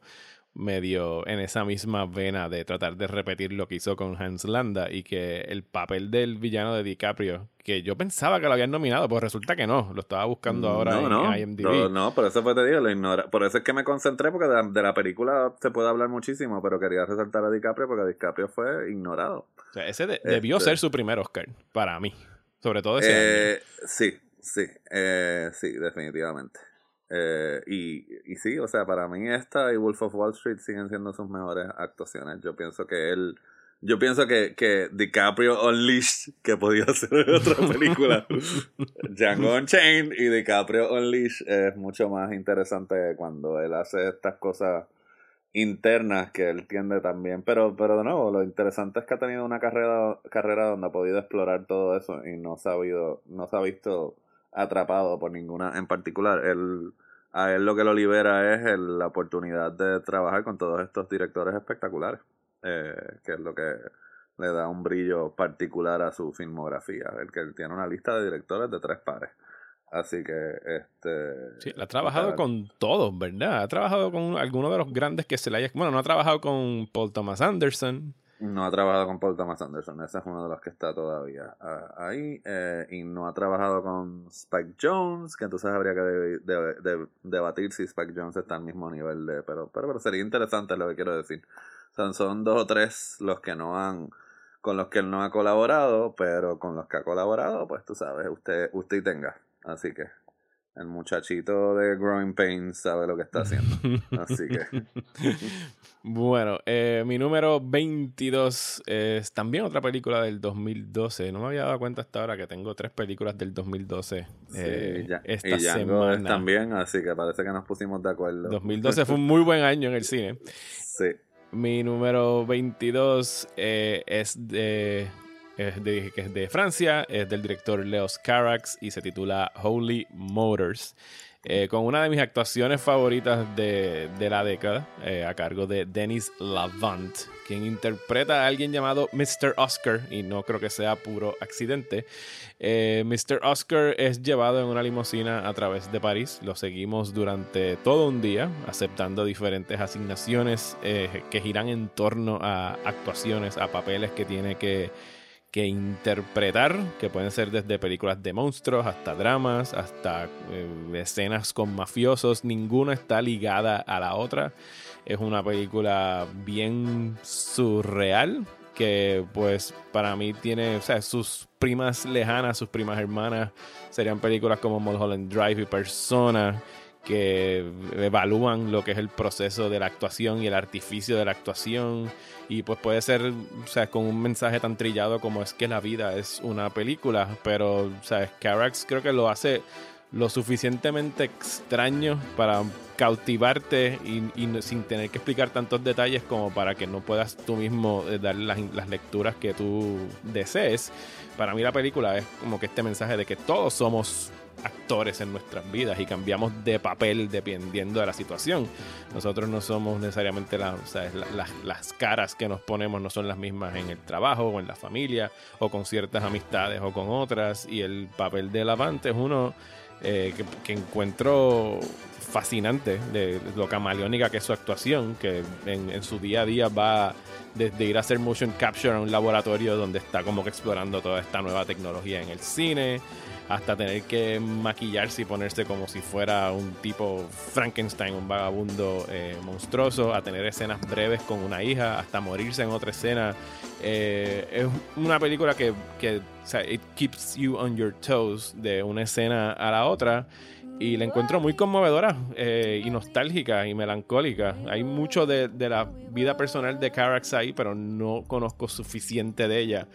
medio en esa misma vena de tratar de repetir lo que hizo con Hans Landa y que el papel del villano de DiCaprio, que yo pensaba que lo habían nominado, pues resulta que no, lo estaba buscando ahora en no, IMDb. No, no, por eso fue te digo, lo ignora. Por eso es que me concentré, porque de la, película se puede hablar muchísimo, pero quería resaltar a DiCaprio porque DiCaprio fue ignorado. O sea, ese debió este ser su primer Oscar, para mí. Sobre todo ese eh, Sí, sí, eh, sí, definitivamente. Eh, y, y sí, o sea, para mí esta y Wolf of Wall Street siguen siendo sus mejores actuaciones. Yo pienso que él, yo pienso que, que DiCaprio Unleashed, que podía ser en otra película, Django Unchained y DiCaprio Unleashed es mucho más interesante cuando él hace estas cosas internas que él tiende también. Pero, pero de nuevo, lo interesante es que ha tenido una carrera, carrera donde ha podido explorar todo eso y no se ha, no se ha visto atrapado por ninguna en particular. Él, a él lo que lo libera es la oportunidad de trabajar con todos estos directores espectaculares, eh, que es lo que le da un brillo particular a su filmografía. El que él tiene una lista de directores de tres pares. Así que, este. Sí, ha trabajado con todos, ¿verdad? Ha trabajado con algunos de los grandes que se le haya. Bueno, no ha trabajado con Paul Thomas Anderson. No ha trabajado con Paul Thomas Anderson, ese es uno de los que está todavía ah, ahí. Eh, y no ha trabajado con Spike Jones, que entonces habría que debatir si Spike Jones está al mismo nivel de. Pero, pero, pero sería interesante lo que quiero decir. son dos o tres los que no han. con los que él no ha colaborado, pero con los que ha colaborado, pues tú sabes, usted, usted tenga. Así que el muchachito de Growing Pains sabe lo que está haciendo. Así que. bueno, eh, mi número 22 es también otra película del 2012. No me había dado cuenta hasta ahora que tengo tres películas del 2012 eh, ya, esta y semana. también, así que parece que nos pusimos de acuerdo. 2012 fue un muy buen año en el cine. Sí. Mi número 22 eh, es de es de, que es de Francia, es del director Leos Carax y se titula Holy Motors. Eh, con una de mis actuaciones favoritas de, la década, eh, a cargo de Denis Lavant, quien interpreta a alguien llamado Mr. Oscar, y no creo que sea puro accidente. Eh, Mr. Oscar es llevado en una limusina a través de París, lo seguimos durante todo un día, aceptando diferentes asignaciones que giran en torno a actuaciones, a papeles que tiene que que interpretar, que pueden ser desde películas de monstruos hasta dramas, hasta eh, escenas con mafiosos, ninguna está ligada a la otra. Es una película bien surreal que pues para mí tiene, o sea, sus primas lejanas, sus primas hermanas. Serían películas como Mulholland Drive y Persona que evalúan lo que es el proceso de la actuación y el artificio de la actuación y pues puede ser, o sea, con un mensaje tan trillado como es que la vida es una película, pero, o sea, Carax creo que lo hace lo suficientemente extraño para cautivarte y, sin tener que explicar tantos detalles como para que no puedas tú mismo eh, dar las, las, lecturas que tú desees. Para mí la película es como que este mensaje de que todos somos actores en nuestras vidas y cambiamos de papel dependiendo de la situación. Nosotros no somos necesariamente las caras que nos ponemos, no son las mismas en el trabajo o en la familia o con ciertas amistades o con otras. Y el papel de Lavante es uno eh, que, encuentro fascinante de lo camaleónica que es su actuación, que en, su día a día va desde ir a hacer motion capture a un laboratorio donde está como que explorando toda esta nueva tecnología en el cine, hasta tener que maquillarse y ponerse como si fuera un tipo Frankenstein, un vagabundo eh, monstruoso, a tener escenas breves con una hija, hasta morirse en otra escena. Eh, es una película que, que o sea, it keeps you on your toes de una escena a la otra y la encuentro muy conmovedora eh, y nostálgica y melancólica. Hay mucho de, la vida personal de Carax ahí, pero no conozco suficiente de ella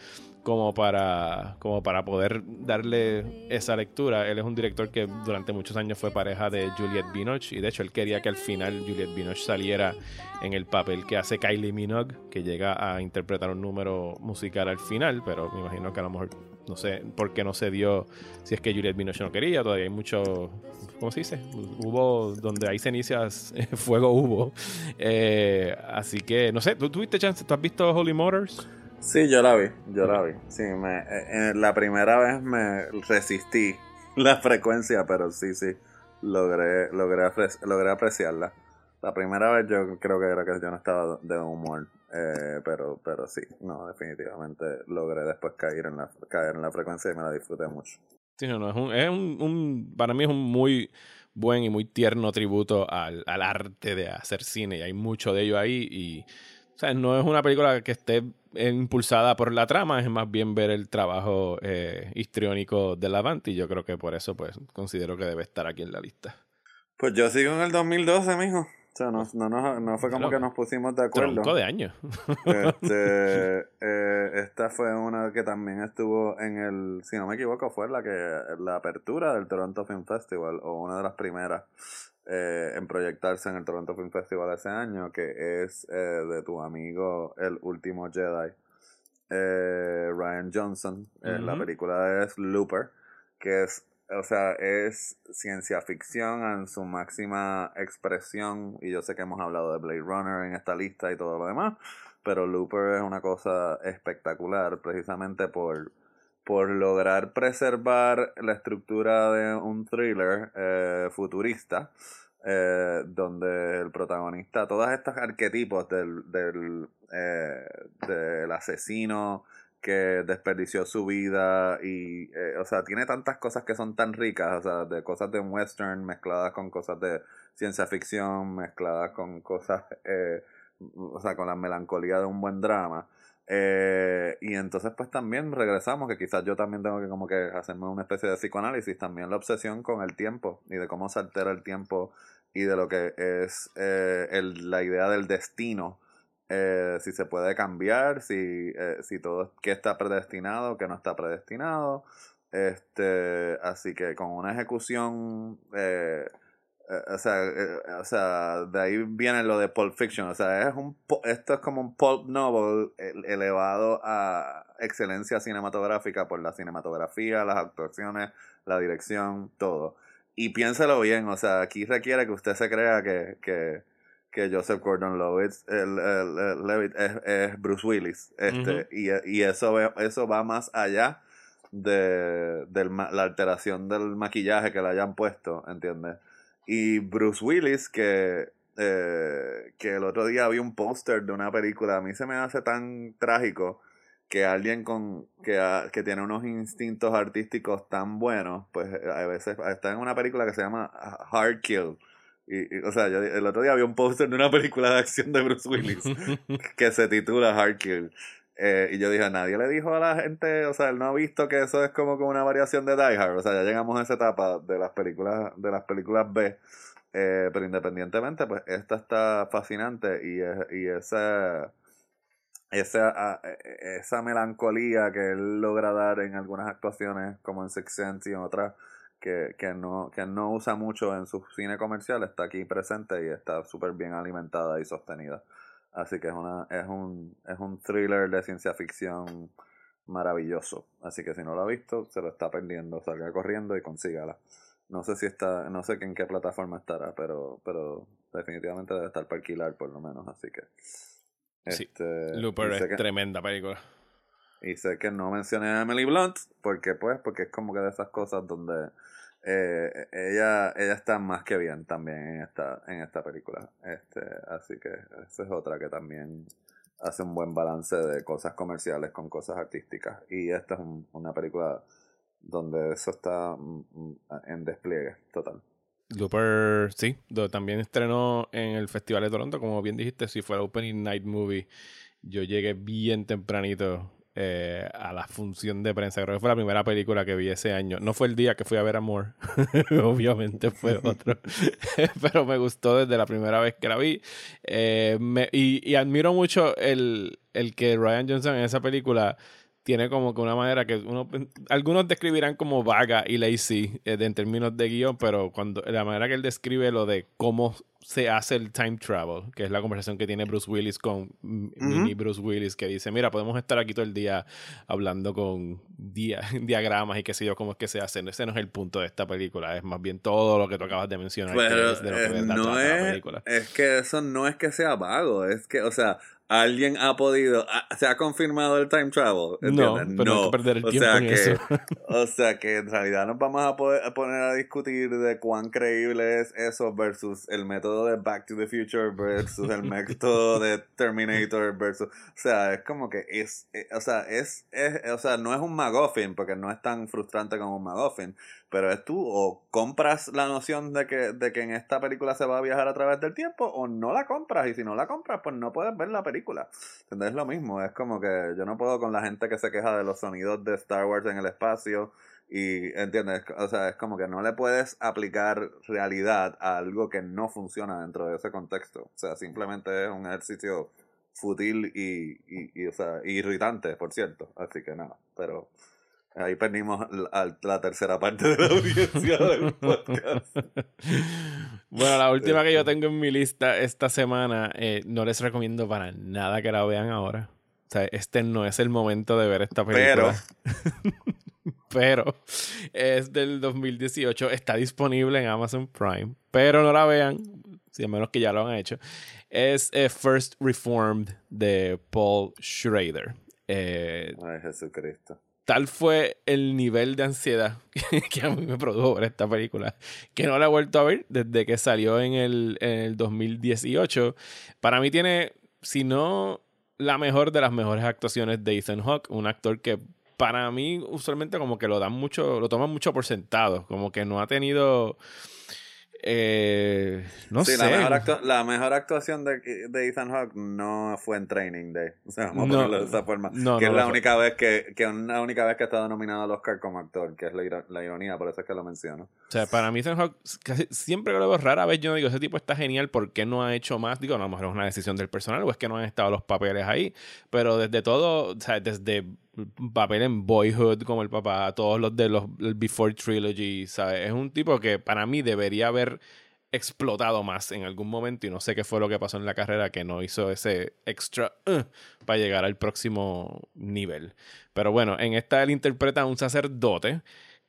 como para, como para poder darle esa lectura. Él es un director que durante muchos años fue pareja de Juliette Binoche y de hecho él quería que al final Juliette Binoche saliera en el papel que hace Kylie Minogue, que llega a interpretar un número musical al final, pero me imagino que a lo mejor no sé por qué no se dio, si es que Juliette Binoche no quería, todavía hay mucho, ¿cómo se dice? Hubo, donde hay cenizas, fuego hubo. Eh, así que, no sé, ¿tú tuviste chance? ¿Tú has visto Holy Motors? Sí, yo la vi, yo la vi. Sí, me, eh, la primera vez me resistí la frecuencia, pero sí, sí, logré, logré, logré apreciarla. La primera vez yo creo que era que yo no estaba de humor. Eh, pero, pero sí, no, definitivamente logré después caer en la, caer en la frecuencia y me la disfruté mucho. Sí, no, es un, es un, para mí es un muy buen y muy tierno tributo al, al arte de hacer cine y hay mucho de ello ahí y o sea, no es una película que esté impulsada por la trama, es más bien ver el trabajo eh, histriónico de Lavant y yo creo que por eso pues considero que debe estar aquí en la lista. Pues yo sigo en el 2012, mijo. O sea, no, no, no fue como que nos pusimos de acuerdo. Tronco de años. Este, eh, esta fue una que también estuvo en el, si no me equivoco, fue la que la apertura del Toronto Film Festival o una de las primeras. Eh, en proyectarse en el Toronto Film Festival ese año, que es eh, de tu amigo El Último Jedi, eh, Ryan Johnson. La película es Looper, que es, o sea, es ciencia ficción en su máxima expresión, y yo sé que hemos hablado de Blade Runner en esta lista y todo lo demás, pero Looper es una cosa espectacular precisamente por por lograr preservar la estructura de un thriller eh, futurista, eh, donde el protagonista, todos estos arquetipos del, del, eh, del asesino que desperdició su vida y, o sea, tiene tantas cosas que son tan ricas, o sea, de cosas de western mezcladas con cosas de ciencia ficción, mezcladas con cosas, o sea, con la melancolía de un buen drama eh, y entonces pues también regresamos, que quizás yo también tengo que como que hacerme una especie de psicoanálisis, también la obsesión con el tiempo y de cómo se altera el tiempo y de lo que es eh, el, la idea del destino, eh, si se puede cambiar, si, si todo, que está predestinado, que no está predestinado. Este, así que con una ejecución eh, o sea, eh, o sea, de ahí viene lo de Pulp Fiction. O sea, es un, esto es como un pulp novel elevado a excelencia cinematográfica por la cinematografía, las actuaciones, la dirección, todo. Y piénselo bien, o sea, aquí requiere que usted se crea que, que, que Joseph Gordon Levitt, el, el, es, es, Bruce Willis. Este, y, y eso, eso va más allá de, de la alteración del maquillaje que le hayan puesto, ¿entiendes? Y Bruce Willis, que, eh, que el otro día vi un póster de una película, a mí se me hace tan trágico que alguien con que, que tiene unos instintos artísticos tan buenos, pues eh, a veces está en una película que se llama Hard Kill. Y, o sea, yo, el otro día vi un póster de una película de acción de Bruce Willis que se titula Hard Kill. Eh, y yo dije, nadie le dijo a la gente, o sea, él no ha visto que eso es como, una variación de Die Hard. O sea, ya llegamos a esa etapa de las películas, de las películas B. Eh, pero independientemente, pues esta está fascinante y, y esa, esa, e, esa melancolía que él logra dar en algunas actuaciones, como en Six Sense y en otras, que, que, no, que no usa mucho en su cine comercial, está aquí presente y está súper bien alimentada y sostenida. Así que es, una, es, un, es un thriller de ciencia ficción maravilloso. Así que si no lo ha visto, se lo está perdiendo. Salga corriendo y consígala. No sé si está, no sé en qué plataforma estará, pero, pero definitivamente debe estar para alquilar por lo menos, así que. Este, Looper es tremenda película. Y sé que no mencioné a Emily Blunt, porque pues, porque es como que de esas cosas donde eh, ella, ella está más que bien también en esta, en esta película. Este, así que esa es otra que también hace un buen balance de cosas comerciales con cosas artísticas. Y esta es una película donde eso está mm, mm, en despliegue total. Looper, sí, también estrenó en el Festival de Toronto, como bien dijiste, si fue el Opening Night Movie. Yo llegué bien tempranito eh, a la función de prensa. Creo que fue la primera película que vi ese año. No fue el día que fui a ver Amor, obviamente fue otro, pero me gustó desde la primera vez que la vi. Eh, y, admiro mucho el, el que Ryan Johnson en esa película tiene como que una manera que uno algunos describirán como vaga y lazy eh, en términos de guion, pero cuando la manera que él describe lo de cómo se hace el time travel, que es la conversación que tiene Bruce Willis con mini Bruce Willis, que dice, mira, podemos estar aquí todo el día hablando con diagramas y qué sé yo, cómo es que se hacen. Ese no es el punto de esta película, es más bien todo lo que tú acabas de mencionar. Pero, es de lo que eh, no es, es que eso no es que sea vago, es que, o sea, alguien ha podido, se ha confirmado el time travel. No, pero no. perder el tiempo en eso. o sea que en realidad nos vamos a, poder, poner a discutir de cuán creíble es eso versus el método de Back to the Future versus el método de Terminator versus, o sea, es como que es, eh, o sea, es, es, o sea, no es un McGuffin porque no es tan frustrante como un McGuffin, pero es tú o compras la noción de que, de que en esta película se va a viajar a través del tiempo o no la compras y si no la compras pues no puedes ver la película. ¿Entendés? Es lo mismo, es como que yo no puedo con la gente que se queja de los sonidos de Star Wars en el espacio y, ¿entiendes? O sea, es como que no le puedes aplicar realidad a algo que no funciona dentro de ese contexto. O sea, simplemente es un ejercicio fútil y, y, y o sea, irritante, por cierto. Así que nada, pero... Ahí perdimos la, tercera parte de la audiencia del podcast. Bueno, la última que yo este. tengo en mi lista esta semana, eh, no les recomiendo para nada que la vean ahora. O sea, este no es el momento de ver esta película. Pero. pero es del 2018. Está disponible en Amazon Prime. Pero no la vean, si a menos que ya lo han hecho. Es eh, First Reformed de Paul Schrader. Eh, Ay, Jesucristo tal fue el nivel de ansiedad que, a mí me produjo esta película, que no la he vuelto a ver desde que salió en el, en el 2018. Para mí tiene, si no la mejor de las mejores actuaciones de Ethan Hawke, un actor que para mí usualmente como que lo dan mucho, lo toman mucho por sentado, como que no ha tenido eh, no sé. La mejor, la mejor actuación de, de, Ethan Hawke no fue en Training Day. O sea, vamos a ponerlo de esa forma. que es la única vez que, que una única vez que ha estado nominado al Oscar como actor, que es la, ironía, por eso es que lo menciono. O sea, para mí Ethan Hawke, siempre que lo veo rara vez, yo digo, ese tipo está genial, ¿por qué no ha hecho más? Digo, a lo mejor es una decisión del personal o es que no han estado los papeles ahí. Pero desde todo, o sea, desde papel en Boyhood como el papá, todos los de los Before Trilogy, ¿sabes? Es un tipo que para mí debería haber explotado más en algún momento y no sé qué fue lo que pasó en la carrera que no hizo ese extra uh, para llegar al próximo nivel. Pero bueno, en esta él interpreta a un sacerdote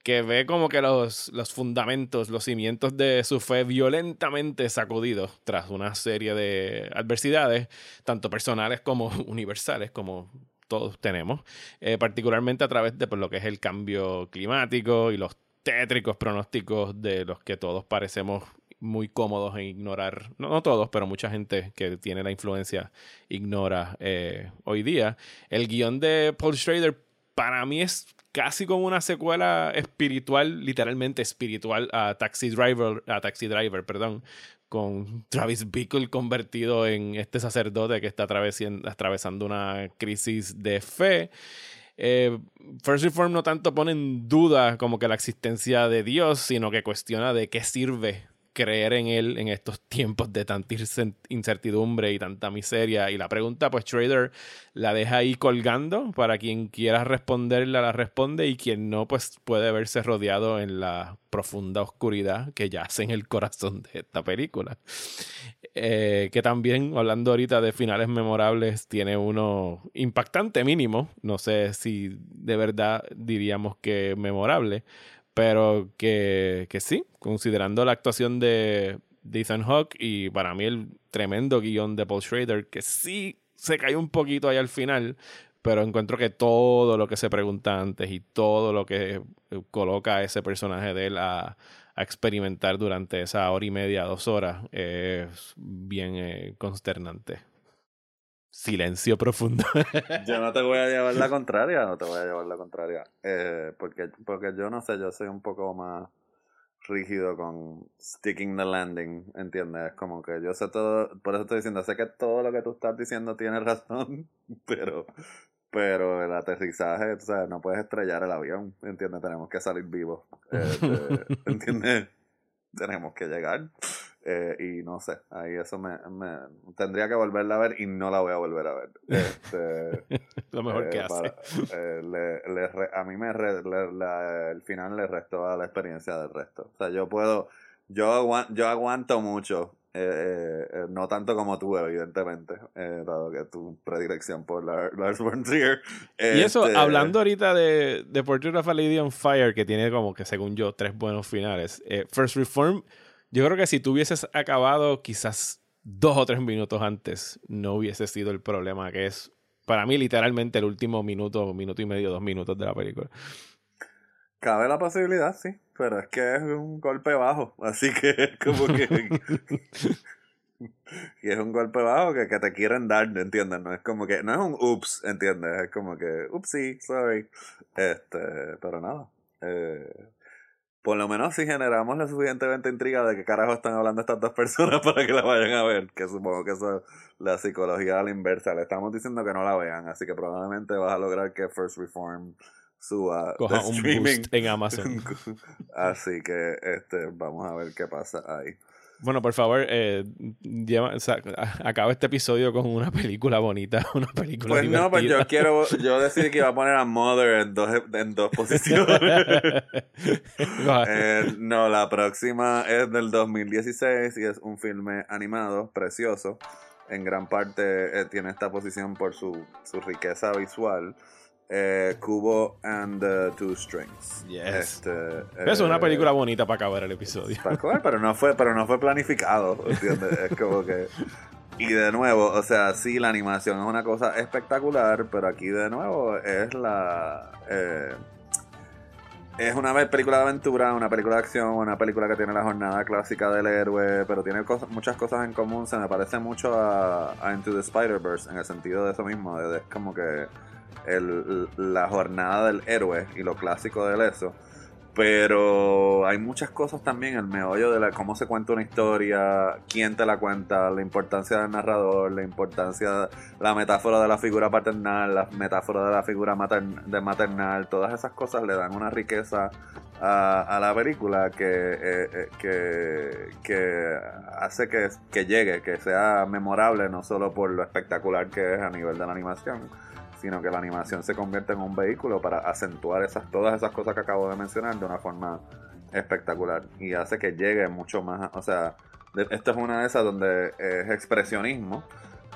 que ve como que los, los fundamentos, los cimientos de su fe violentamente sacudidos tras una serie de adversidades, tanto personales como universales, como todos tenemos, eh, particularmente a través de pues, lo que es el cambio climático y los tétricos pronósticos de los que todos parecemos muy cómodos en ignorar, no, todos, pero mucha gente que tiene la influencia ignora eh, hoy día. El guion de Paul Schrader para mí es casi como una secuela espiritual, literalmente espiritual a Taxi Driver, a Taxi Driver, perdón, con Travis Bickle convertido en este sacerdote que está atravesando una crisis de fe. Eh, First Reform no tanto pone en duda como que la existencia de Dios, sino que cuestiona de qué sirve creer en él en estos tiempos de tanta incertidumbre y tanta miseria. Y la pregunta, pues Trader la deja ahí colgando para quien quiera responderla, la responde y quien no, pues puede verse rodeado en la profunda oscuridad que yace en el corazón de esta película. Eh, que también, hablando ahorita de finales memorables, tiene uno impactante mínimo. No sé si de verdad diríamos que memorable pero que, que sí, considerando la actuación de, Ethan Hawke y para mí el tremendo guion de Paul Schrader, que sí se cae un poquito ahí al final, pero encuentro que todo lo que se pregunta antes y todo lo que coloca a ese personaje de él a, experimentar durante esa hora y media, dos horas, es bien eh, consternante. Silencio profundo. yo no te voy a llevar la contraria, no te voy a llevar la contraria. Eh, porque, porque yo no sé, yo soy un poco más rígido con sticking the landing, ¿entiendes? Como que yo sé todo, por eso estoy diciendo, sé que todo lo que tú estás diciendo tiene razón, pero, pero el aterrizaje, o sea, no puedes estrellar el avión, ¿entiendes? Tenemos que salir vivos, este, ¿entiendes? Tenemos que llegar. Eh, y no sé, ahí eso me, me, tendría que volverla a ver y no la voy a volver a ver. Este, Lo mejor que eh, hace. Eh, le, a mí me el final le restó a la experiencia del resto. O sea, yo puedo, yo, aguanto, yo aguanto mucho, no tanto como tú, evidentemente, dado que tu predilección por Lars von Trier. y eso, este, hablando ahorita de, de Portrait of a Lady on Fire, que tiene como que, según yo, tres buenos finales. First Reform yo creo que si tú hubieses acabado quizás dos o tres minutos antes no hubiese sido el problema que es para mí literalmente el último minuto, minuto y medio, dos minutos de la película. Cabe la posibilidad, sí, pero es que es un golpe bajo, así que es como que... y es un golpe bajo que, que te quieren dar, ¿entiendes? No es como que, no es un ups, ¿entiendes? Es como que, upsie, sorry. Este, pero nada. Eh, por lo menos si generamos la suficientemente intriga de qué carajo están hablando estas dos personas para que la vayan a ver, que supongo que eso es la psicología a la inversa. Le estamos diciendo que no la vean, así que probablemente vas a lograr que First Reform suba Coja un boost en Amazon. así que este, vamos a ver qué pasa ahí. Bueno, por favor, eh, acaba este episodio con una película bonita, una película Pues no, pues yo quiero, yo decidí que iba a poner a Mother en dos, en dos posiciones. Eh, no, la próxima es del 2016 y es un filme animado, precioso. En gran parte eh, tiene esta posición por su, su riqueza visual. Eh, Cubo and the Two Strings. Yes. Este, es una eh, película bonita para acabar el episodio. pero no fue, pero no fue planificado, ¿entiendes? es como que. Y de nuevo, o sea, sí, la animación es una cosa espectacular, pero aquí de nuevo es la. Eh, es una película de aventura, una película de acción, una película que tiene la jornada clásica del héroe, pero tiene muchas cosas en común. Se me parece mucho a, Into the Spider-Verse en el sentido de eso mismo, de, es como que la jornada del héroe y lo clásico de eso. Pero hay muchas cosas también, el meollo de la, cómo se cuenta una historia, quién te la cuenta, la importancia del narrador, la importancia, la metáfora de la figura paternal, la metáfora de la figura de maternal, todas esas cosas le dan una riqueza a, la película que, eh, eh, que, que, hace que, que llegue, que sea memorable, no solo por lo espectacular que es a nivel de la animación, sino que la animación se convierte en un vehículo para acentuar esas, todas esas cosas que acabo de mencionar de una forma espectacular y hace que llegue mucho más, o sea, esta es una de esas donde es expresionismo,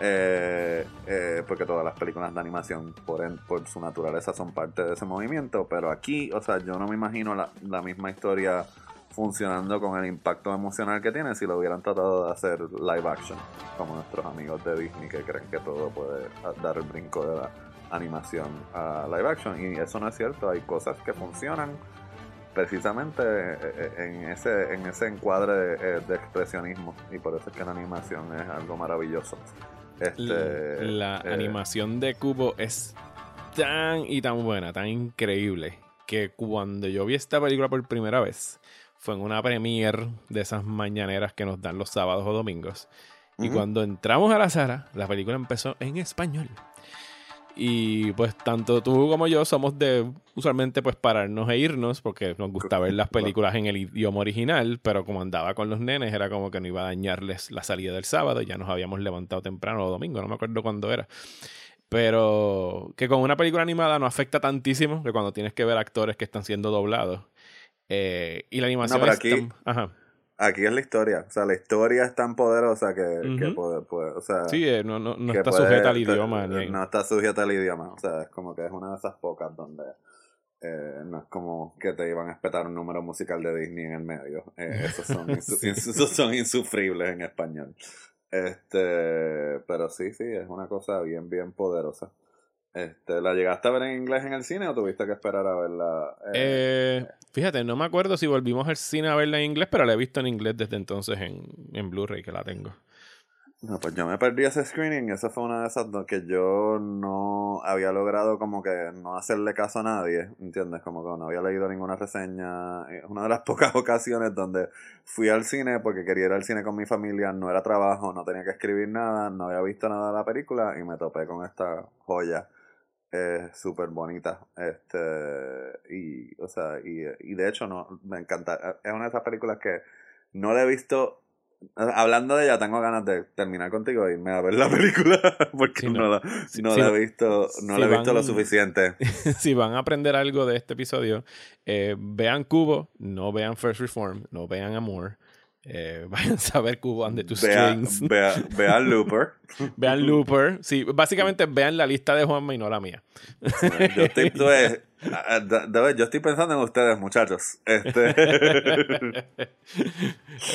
eh, eh, porque todas las películas de animación por, por su naturaleza son parte de ese movimiento, pero aquí, o sea, yo no me imagino la, la misma historia funcionando con el impacto emocional que tiene si lo hubieran tratado de hacer live action, como nuestros amigos de Disney que creen que todo puede dar el brinco de la animación a live action y eso no es cierto, hay cosas que funcionan precisamente eh, eh, en ese en ese encuadre eh, de, expresionismo y por eso es que la animación es algo maravilloso. Este, la, animación de Cubo es tan y tan buena, tan increíble que cuando yo vi esta película por primera vez fue en una premiere de esas mañaneras que nos dan los sábados o domingos. Y cuando entramos a la sala, la película empezó en español. Y pues tanto tú como yo somos de usualmente pues pararnos e irnos porque nos gusta ver las películas en el idioma original, pero como andaba con los nenes era como que no iba a dañarles la salida del sábado, ya nos habíamos levantado temprano o domingo, no me acuerdo cuándo era. Pero que con una película animada no afecta tantísimo que cuando tienes que ver actores que están siendo doblados. Eh, y la animación no, aquí, Ajá. Aquí es la historia. O sea, la historia es tan poderosa que, que puede, o sea, Sí, eh, no, no, no está sujeta al idioma. No está sujeta al idioma. O sea, es como que es una de esas pocas donde eh, no es como que te iban a espetar un número musical de Disney en el medio. Eh, esos, son esos son insufribles en español. Este, pero sí, sí, es una cosa bien, bien poderosa. Este, ¿La llegaste a ver en inglés en el cine o tuviste que esperar a verla? Eh, fíjate, no me acuerdo si volvimos al cine a verla en inglés, pero la he visto en inglés desde entonces en, en Blu-ray que la tengo. No, pues yo me perdí ese screening. Esa fue una de esas que yo no había logrado como que no hacerle caso a nadie, ¿entiendes? Como que no había leído ninguna reseña. Es una de las pocas ocasiones donde fui al cine porque quería ir al cine con mi familia, no era trabajo, no tenía que escribir nada, no había visto nada de la película y me topé con esta joya es súper bonita. Este, y, o sea, y, y, de hecho, no, me encanta. Es una de esas películas que no la he visto. Hablando de ella, tengo ganas de terminar contigo y e irme a ver la película porque no, la, no la, he visto, no la he visto lo suficiente. si van a aprender algo de este episodio, eh, vean Cubo, no vean First Reform, no vean Amor. Eh, vayan a ver Cubo and the Two Strings. vean Looper. vean Looper. Sí, básicamente vean la lista de Juanma y no la mía. yo, estoy, yo estoy pensando en ustedes, muchachos. Este...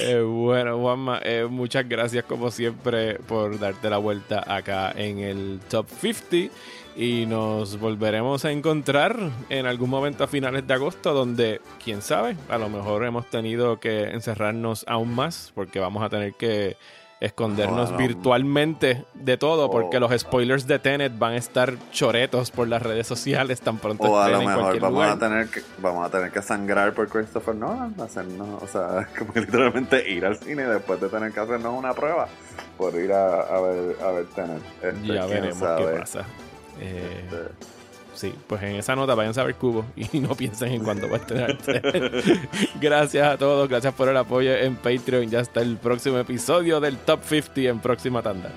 Eh, bueno, Juanma, eh, muchas gracias como siempre por darte la vuelta acá en el Top 50 y nos volveremos a encontrar en algún momento a finales de agosto donde, quién sabe, a lo mejor hemos tenido que encerrarnos aún más porque vamos a tener que escondernos virtualmente de todo, porque los spoilers de Tenet van a estar choretos por las redes sociales tan pronto o a lo mejor vamos a tener que vamos a tener que sangrar por Christopher Nolan, hacernos, o sea, como literalmente ir al cine después de tener que hacernos una prueba por ir a, ver a ver Tenet. Este, ya veremos qué pasa. Eh, Sí, pues en esa nota vayan a ver Cubo y no piensen en cuándo va a estrenar. gracias a todos, gracias por el apoyo en Patreon. Ya está el próximo episodio del Top 50 en próxima tanda.